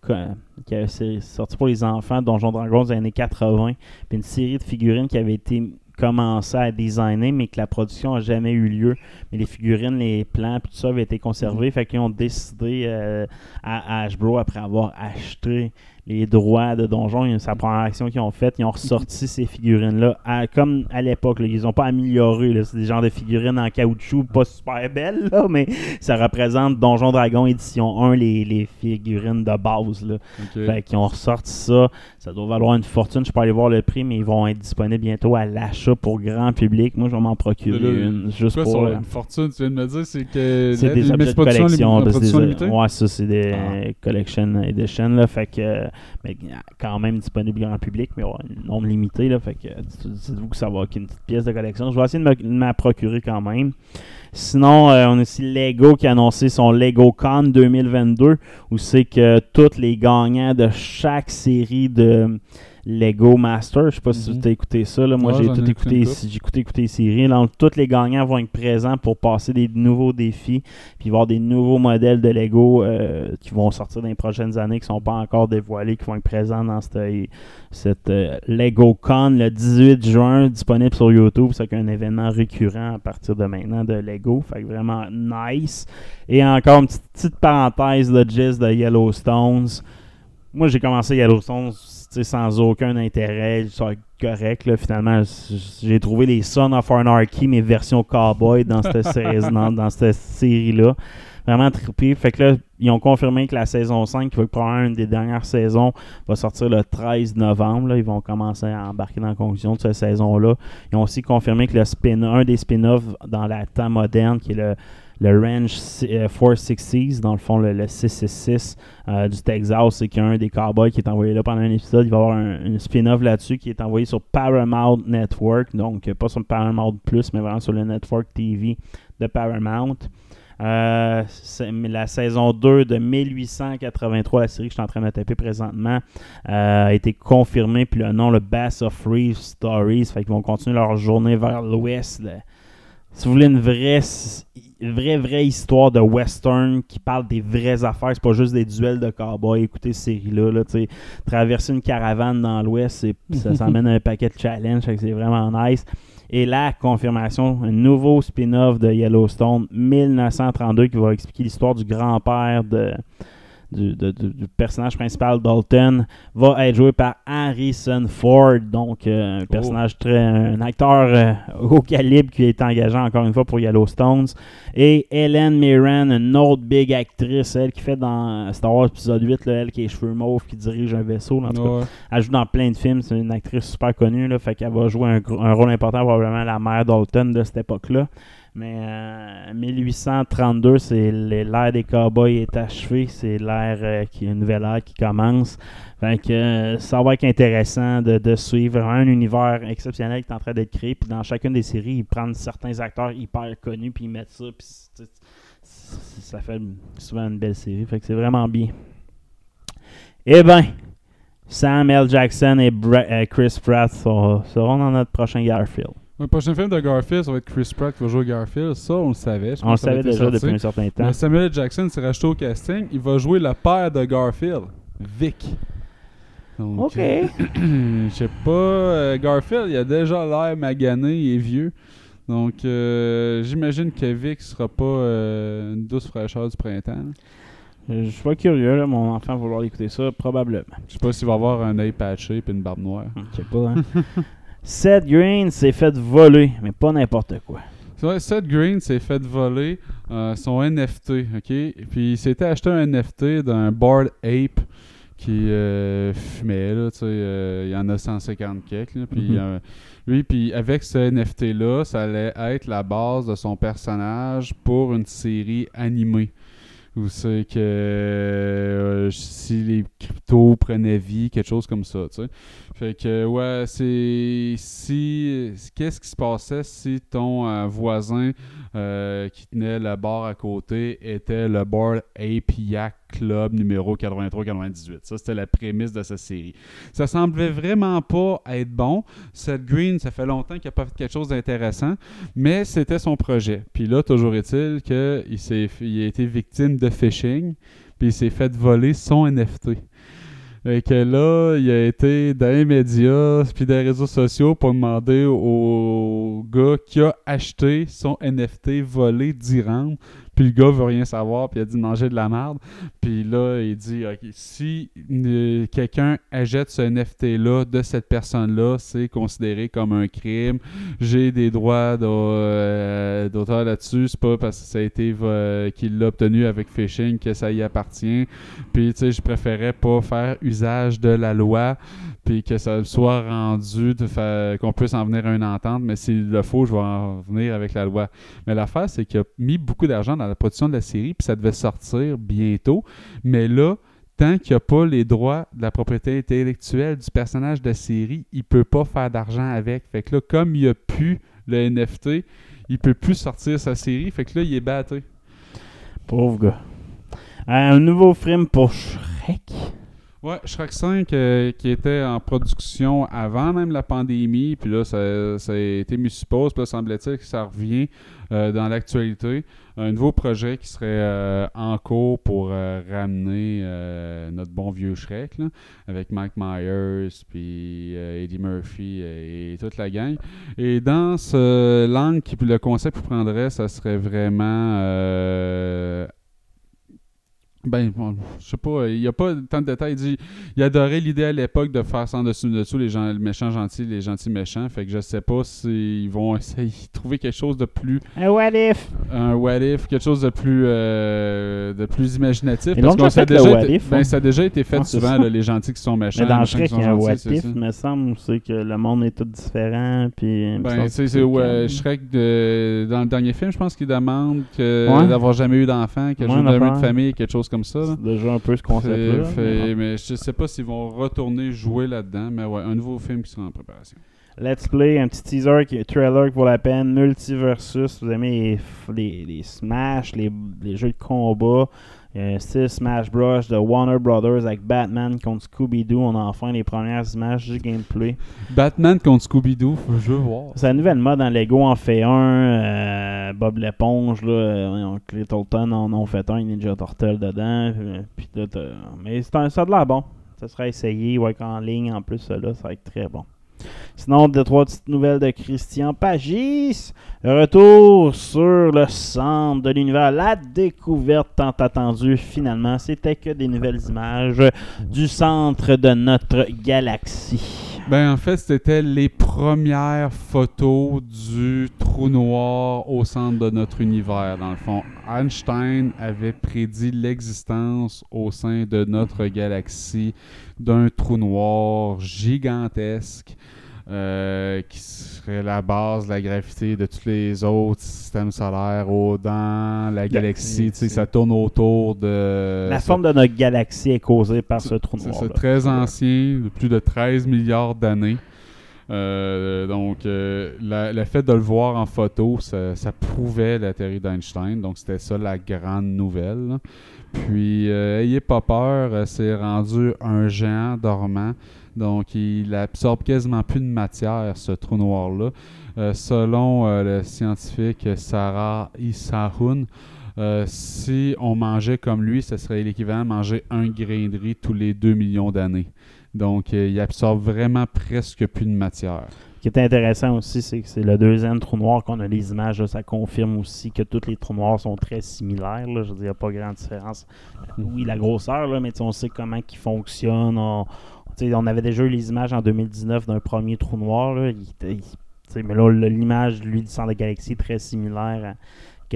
S4: qui a sorti pour les enfants, Donjon Dragon des années 80. Puis une série de figurines qui avait été commencé à designer, mais que la production n'a jamais eu lieu. Mais les figurines, les plans, puis tout ça avaient été conservés. Fait qu'ils ont décidé euh, à Hasbro, après avoir acheté les droits de Donjon, c'est la première action qu'ils ont faite. Ils ont ressorti ces figurines-là à- comme à l'époque. Ils n'ont pas amélioré. C'est des genres de figurines en caoutchouc, pas super belles, là, mais ça représente Donjon Dragon édition 1, les, les figurines de base. Là. Fait qu'ils ont ressorti ça. Ça doit valoir une fortune. Je peux aller voir le prix, mais ils vont être disponibles bientôt à l'achat pour grand public. Moi, je vais m'en procurer
S5: Là,
S4: une. Juste
S5: Quoi,
S4: pour. euh,
S5: une fortune, tu viens de me dire, c'est que
S4: c'est des objets de collection.
S5: lim-
S4: des-
S5: limitée?
S4: ouais, ça, c'est des
S5: Ah.
S4: Collection Edition. Là, fait que, euh, mais quand même disponible grand public, mais ouais, un nombre limité. Là, fait que dites- dites-vous que ça va qu'une petite pièce de collection. Je vais essayer de me- procurer quand même. Sinon, euh, on a aussi Lego qui a annoncé son Lego Con 2022, où c'est que tous les gagnants de chaque série de Lego Master, je sais pas si
S5: Mhm.
S4: tu as écouté ça, là. moi
S5: Ouais,
S4: j'ai tout
S5: écouté
S4: écouté, j'ai écouté, écouté les séries. Donc, tous les gagnants vont être présents pour passer des nouveaux défis, puis avoir des nouveaux modèles de Lego euh, qui vont sortir dans les prochaines années, qui sont pas encore dévoilés, qui vont être présents dans cette, cette euh, Lego Con le 18 juin, disponible sur YouTube. C'est un événement récurrent à partir de maintenant de Lego. Fait que vraiment nice. Et encore une petite, petite parenthèse de Jizz de Yellowstones. Moi, j'ai commencé Yellowstone sans aucun intérêt. Correct. Là, finalement, j'ai trouvé les Sons of Anarchy, mes versions cowboy dans cette série- dans, dans cette série-là. Vraiment trippé. Fait que là, ils ont confirmé que la saison 5, qui va être probablement une des dernières saisons, va sortir le 13 novembre. là. Ils vont commencer à embarquer dans la conclusion de cette saison-là. Ils ont aussi confirmé que le spin un des spin-offs dans la temps moderne, qui est le, le Range si- euh, 460, dans le fond, le, le 666 euh, du Texas, c'est qu'il y a un des cowboys qui est envoyé là pendant un épisode. Il va y avoir un, spin-off là-dessus qui est envoyé sur Paramount Network, donc euh, pas sur Paramount Plus, mais vraiment sur le Network TV de Paramount. La saison 2 de 1883, la série que je suis en train de taper présentement, a été confirmée. Puis le nom, le Bass of Reef Stories. Fait qu'ils vont continuer leur journée vers l'ouest. Si vous voulez une vraie, vraie, vraie histoire de western qui parle des vraies affaires, c'est pas juste des duels de cowboys, écoutez cette série-là. Là, traverser une caravane dans l'ouest, ça s'emmène un paquet de challenges, c'est vraiment nice. Et la confirmation, un nouveau spin-off de Yellowstone 1932 qui va expliquer l'histoire du grand-père de, du, de- du- du personnage principal, Dalton, va être joué par Harrison Ford. Donc, euh, un personnage très. un acteur euh, au calibre qui est engagé encore une fois pour Yellowstones. Et Helen Mirren, une autre big actrice, elle qui fait dans Star Wars épisode 8, là, elle qui est cheveux mauves, qui dirige un vaisseau. en tout cas. Elle joue dans plein de films, c'est une actrice super connue, là, fait qu'elle va jouer un, un rôle important, probablement la mère Dalton de cette époque-là. Mais euh, 1832, c'est l'ère des cowboys est achevée, c'est l'ère euh, qui une nouvelle ère qui commence. Fait que euh, ça va être intéressant de, de suivre un univers exceptionnel qui est en train d'être créé. Puis dans chacune des séries, ils prennent certains acteurs hyper connus puis ils mettent ça. Puis ça fait souvent une belle série. Fait que c'est vraiment bien. Eh ben, Sam L. Jackson et euh, Chris Pratt seront dans notre prochain Garfield.
S5: Le prochain film de Garfield, ça va être Chris Pratt qui va jouer Garfield. Ça, on le savait. Je
S4: On le savait déjà
S5: sorti.
S4: depuis un certain temps.
S5: Mais Samuel. Jackson s'est racheté au casting. Il va jouer le père de Garfield, Vic. Donc,
S4: Ok.
S5: euh, Je sais pas. euh, Garfield, il a déjà l'air magané et vieux. Donc, euh, j'imagine que Vic sera pas euh, une douce fraîcheur du printemps.
S4: Je suis pas curieux, là, mon enfant va vouloir écouter ça, probablement.
S5: Je sais pas s'il va avoir un œil patché et une barbe noire.
S4: Je sais pas, hein. Seth Green s'est fait voler, mais pas n'importe quoi.
S5: Seth Green s'est fait voler euh, son NFT, OK? Et puis il s'était acheté un NFT d'un Board Ape qui euh, fumait, là, tu sais, euh, il y en a 150 quelques, là, puis
S4: Mhm.
S5: lui, puis avec ce NFT-là, ça allait être la base de son personnage pour une série animée. Où c'est que euh, si les cryptos prenaient vie, quelque chose comme ça, tu sais. Fait que, ouais, c'est. Si. Qu'est-ce qui se passait si ton euh, voisin euh, qui tenait le bar à côté était le bar Apiac Club numéro 83-98? Ça, c'était la prémisse de cette série. Ça semblait vraiment pas être bon. Seth Green, ça fait longtemps qu'il n'a pas fait quelque chose d'intéressant, mais c'était son projet. Puis là, toujours est-il qu'il il a été victime de phishing, puis il s'est fait voler son NFT. Et que là, il a été dans les médias puis dans les réseaux sociaux pour demander au gars qui a acheté son NFT volé rendre. Puis le gars veut rien savoir, puis il a dit manger de la merde. Puis là, il dit OK, si euh, quelqu'un achète ce NFT-là de cette personne-là, c'est considéré comme un crime. J'ai des droits euh, d'auteur là-dessus. C'est pas parce que ça a été euh, qu'il l'a obtenu avec phishing que ça y appartient. Puis, tu sais, je préférais pas faire usage de la loi, puis que ça soit rendu, qu'on puisse en venir à une entente, mais s'il le faut, je vais en venir avec la loi. Mais l'affaire, c'est qu'il a mis beaucoup d'argent dans la production de la série, puis ça devait sortir bientôt. Mais là, tant qu'il n'y a pas les droits de la propriété intellectuelle du personnage de la série, il peut pas faire d'argent avec. Fait que là, comme il a plus le NFT, il peut plus sortir sa série. Fait que là, il est battu.
S4: Pauvre gars. Un nouveau film pour Shrek.
S5: Ouais, Shrek 5 euh, qui était en production avant même la pandémie, puis là ça, a été mis sur pause, puis là semblait-il que ça revient euh, dans l'actualité. Un nouveau projet qui serait euh, en cours pour ramener notre bon vieux Shrek, avec Mike Myers, puis Eddie Murphy et toute la gang. Et dans ce langue, qui, le concept qu'il prendrait, ça serait vraiment ben, bon, je sais pas, il n'y a pas tant de détails. Il dit il adorait l'idée à l'époque de faire sans dessus dessous les, gens, les méchants gentils, les gentils méchants. Fait que je sais pas s'ils vont essayer de trouver quelque chose de plus.
S4: Un what if?
S5: Un what if, quelque chose de plus euh, de plus imaginatif.
S4: Ils
S5: parce
S4: l'ont déjà
S5: été-
S4: if,
S5: ben,
S4: hein?
S5: ça a déjà été fait
S4: Ah,
S5: souvent,
S4: ça.
S5: là, les gentils qui sont méchants.
S4: Mais dans Shrek,
S5: qui
S4: il y a un what if,
S5: ça.
S4: me semble, c'est que le monde est tout différent. Puis,
S5: Ben, c'est ouais, Shrek, de- dans le dernier film, je pense qu'il demande que
S4: Ouais.
S5: d'avoir jamais eu d'enfant, que
S4: Ouais,
S5: jamais eu de famille, quelque chose comme ça. là.
S4: c'est déjà un peu ce concept-là.
S5: Fait-
S4: mais
S5: je sais pas s'ils vont retourner jouer là-dedans, mais ouais, un nouveau film qui sera en préparation.
S4: Let's Play, un petit teaser, qui, trailer qui vaut la peine. Multiversus, vous aimez les, les, les Smash, les, les jeux de combat. Il y a 6 Smash Bros. de Warner Brothers avec Batman contre Scooby-Doo. On a enfin les premières images du gameplay.
S5: Batman contre Scooby-Doo, je veux voir.
S4: C'est la nouvelle mode dans Lego en fait un. euh, Bob l'éponge, là, euh, en ont fait un, Ninja Turtle dedans. euh, puis là, t'as- mais c'est un- ça de l'air bon. Ça sera essayé, ouais, en ligne en plus, ça, là, ça va être très bon. Sinon, deux, trois petites nouvelles de Christian Pagis. Retour sur le centre de l'univers. La découverte tant attendue, finalement. C'était que des nouvelles images du centre de notre galaxie.
S5: Ben, en fait, c'était les premières photos du trou noir au centre de notre univers. Dans le fond, Einstein avait prédit l'existence au sein de notre galaxie d'un trou noir gigantesque euh, qui serait la base de la gravité de tous les autres systèmes solaires au, dans la galaxie. Tu sais, ça tourne autour de...
S4: La forme de notre galaxie est causée par ce trou
S5: c'est
S4: noir.
S5: ça, très ancien, de plus de 13 milliards d'années. Euh, donc, euh, le fait de le voir en photo, ça, prouvait la théorie d'Einstein. Donc, c'était ça la grande nouvelle. Puis, euh, ayez pas peur, euh, c'est rendu un géant dormant. Donc, il absorbe quasiment plus de matière, ce trou noir-là. Selon le scientifique Sarah Issahoun, si on mangeait comme lui, ce serait l'équivalent de manger un grain de riz tous les 2 millions d'années. Donc, euh, il absorbe vraiment presque plus de matière.
S4: Ce qui est intéressant aussi, c'est que c'est le deuxième trou noir qu'on a les images. là, ça confirme aussi que tous les trous noirs sont très similaires. là. Je veux dire, il n'y a pas grande différence. Oui, la grosseur, là, mais on sait comment ils fonctionnent. On, avait déjà eu les images en 2019 d'un premier trou noir. là. Il il- mais là, l'image, lui, du centre de galaxie est très similaire à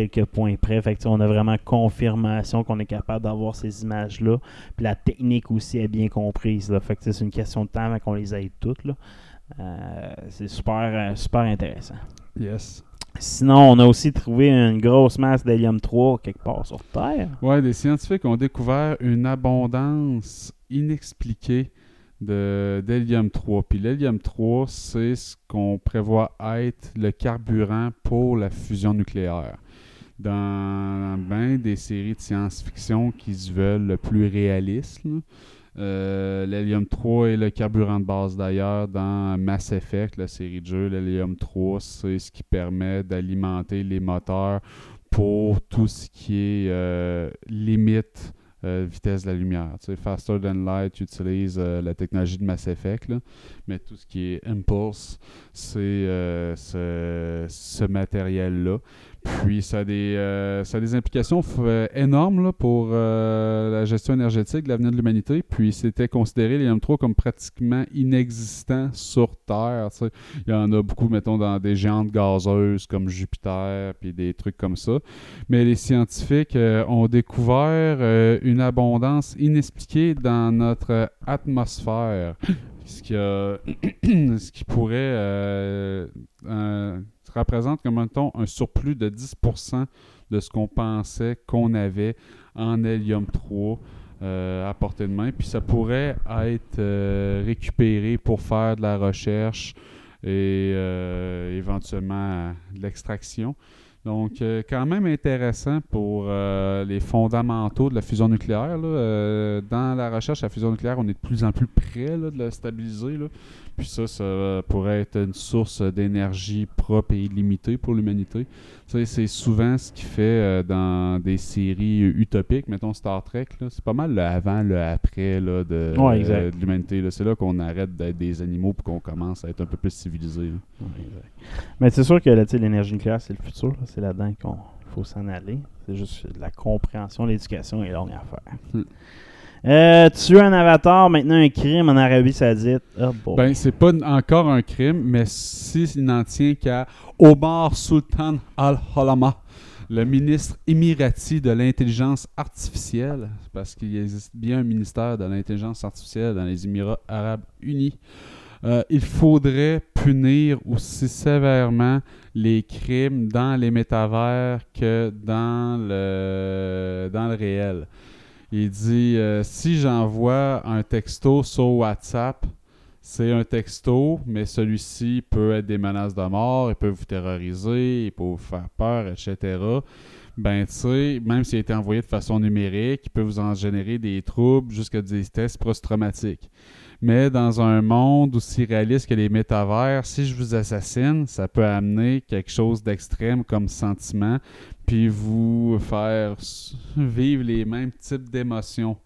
S4: quelques points près. Fait que, on a vraiment confirmation qu'on est capable d'avoir ces images-là. Puis la technique aussi est bien comprise. Là. Fait que, tu sais, c'est une question de temps avant qu'on les ait toutes. Là. Euh, c'est super, euh, super intéressant.
S5: Yes.
S4: Sinon, on a aussi trouvé une grosse masse d'hélium 3 quelque part sur Terre.
S5: Ouais, des scientifiques ont découvert une abondance inexpliquée de d'hélium 3. Puis l'hélium 3, c'est ce qu'on prévoit être le carburant pour la fusion nucléaire. Dans des séries de science-fiction qui se veulent le plus réaliste, là, euh, l'hélium 3 est le carburant de base d'ailleurs dans Mass Effect, la série de jeux. L'hélium 3, c'est ce qui permet d'alimenter les moteurs pour tout ce qui est euh, limite euh, vitesse de la lumière. Faster Than Light utilise euh, la technologie de Mass Effect, mais tout ce qui est Impulse, c'est euh, ce matériel-là. Puis ça a des, euh, ça a des implications euh, énormes là, pour euh, la gestion énergétique l'avenir de l'humanité. Puis c'était considéré l'hélium 3 comme pratiquement inexistant sur Terre. Il y en a beaucoup, mettons, dans des géantes gazeuses comme Jupiter, puis des trucs comme ça. Mais les scientifiques ont découvert une abondance inexpliquée dans notre atmosphère. Ce qui, ce qui pourrait représente comme mettons, un surplus de 10% de ce qu'on pensait qu'on avait en hélium 3 euh, à portée de main. Puis ça pourrait être euh, récupéré pour faire de la recherche et euh, éventuellement de l'extraction. Donc, euh, quand même intéressant pour euh, les fondamentaux de la fusion nucléaire. là. Euh, dans la recherche à la fusion nucléaire, on est de plus en plus près là, de la stabiliser. là. Puis ça, ça pourrait être une source d'énergie propre et illimitée pour l'humanité. C'est souvent ce qui fait dans des séries utopiques, mettons Star Trek. C'est pas mal le avant, le après là, de,
S4: Ouais, exact.
S5: de l'humanité. C'est là qu'on arrête d'être des animaux et qu'on commence à être un peu plus civilisé.
S4: Mais c'est sûr que l'énergie nucléaire, c'est le futur. C'est là-dedans qu'il faut s'en aller. C'est juste la compréhension, l'éducation est longue à faire.
S5: Hmm.
S4: Euh, tuer un avatar, maintenant un crime en Arabie Saoudite. Oh.
S5: Ben, c'est pas encore un crime, mais si il n'en tient qu'à Omar Sultan Al-Halama, le ministre émirati de l'intelligence artificielle, parce qu'il existe bien un ministère de l'intelligence artificielle dans les Émirats arabes unis. Euh, il faudrait punir aussi sévèrement les crimes dans les métavers que dans le, dans le réel. Il dit euh, si j'envoie un texto sur WhatsApp, c'est un texto, mais celui-ci peut être des menaces de mort, il peut vous terroriser, il peut vous faire peur, etc. ben tu sais, même s'il a été envoyé de façon numérique, il peut vous en générer des troubles jusqu'à des tests post-traumatiques. Mais dans un monde aussi réaliste que les métavers, si je vous assassine, ça peut amener quelque chose d'extrême comme sentiment, puis vous faire vivre les mêmes types d'émotions.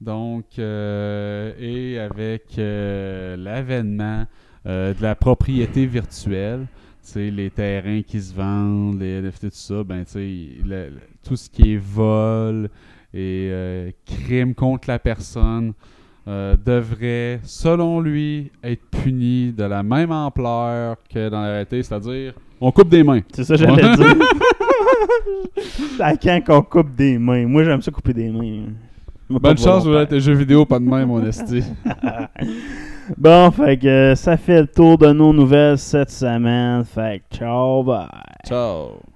S5: Donc, euh, et avec euh, l'avènement euh, de la propriété virtuelle, les terrains qui se vendent, les NFT, tout ça, ben, tout ce qui est vol et crime contre la personne euh, devrait, selon lui, être puni de la même ampleur que dans la réalité, c'est-à-dire on coupe des mains.
S4: C'est ça que j'allais dire. À quand qu'on coupe des mains? Moi, j'aime ça couper des mains. Pas
S5: Bonne chance, vous êtes jeux vidéo, pas de main, mon esti.
S4: Bon, fait que ça fait le tour de nos nouvelles cette semaine. Fait que ciao, bye.
S5: Ciao.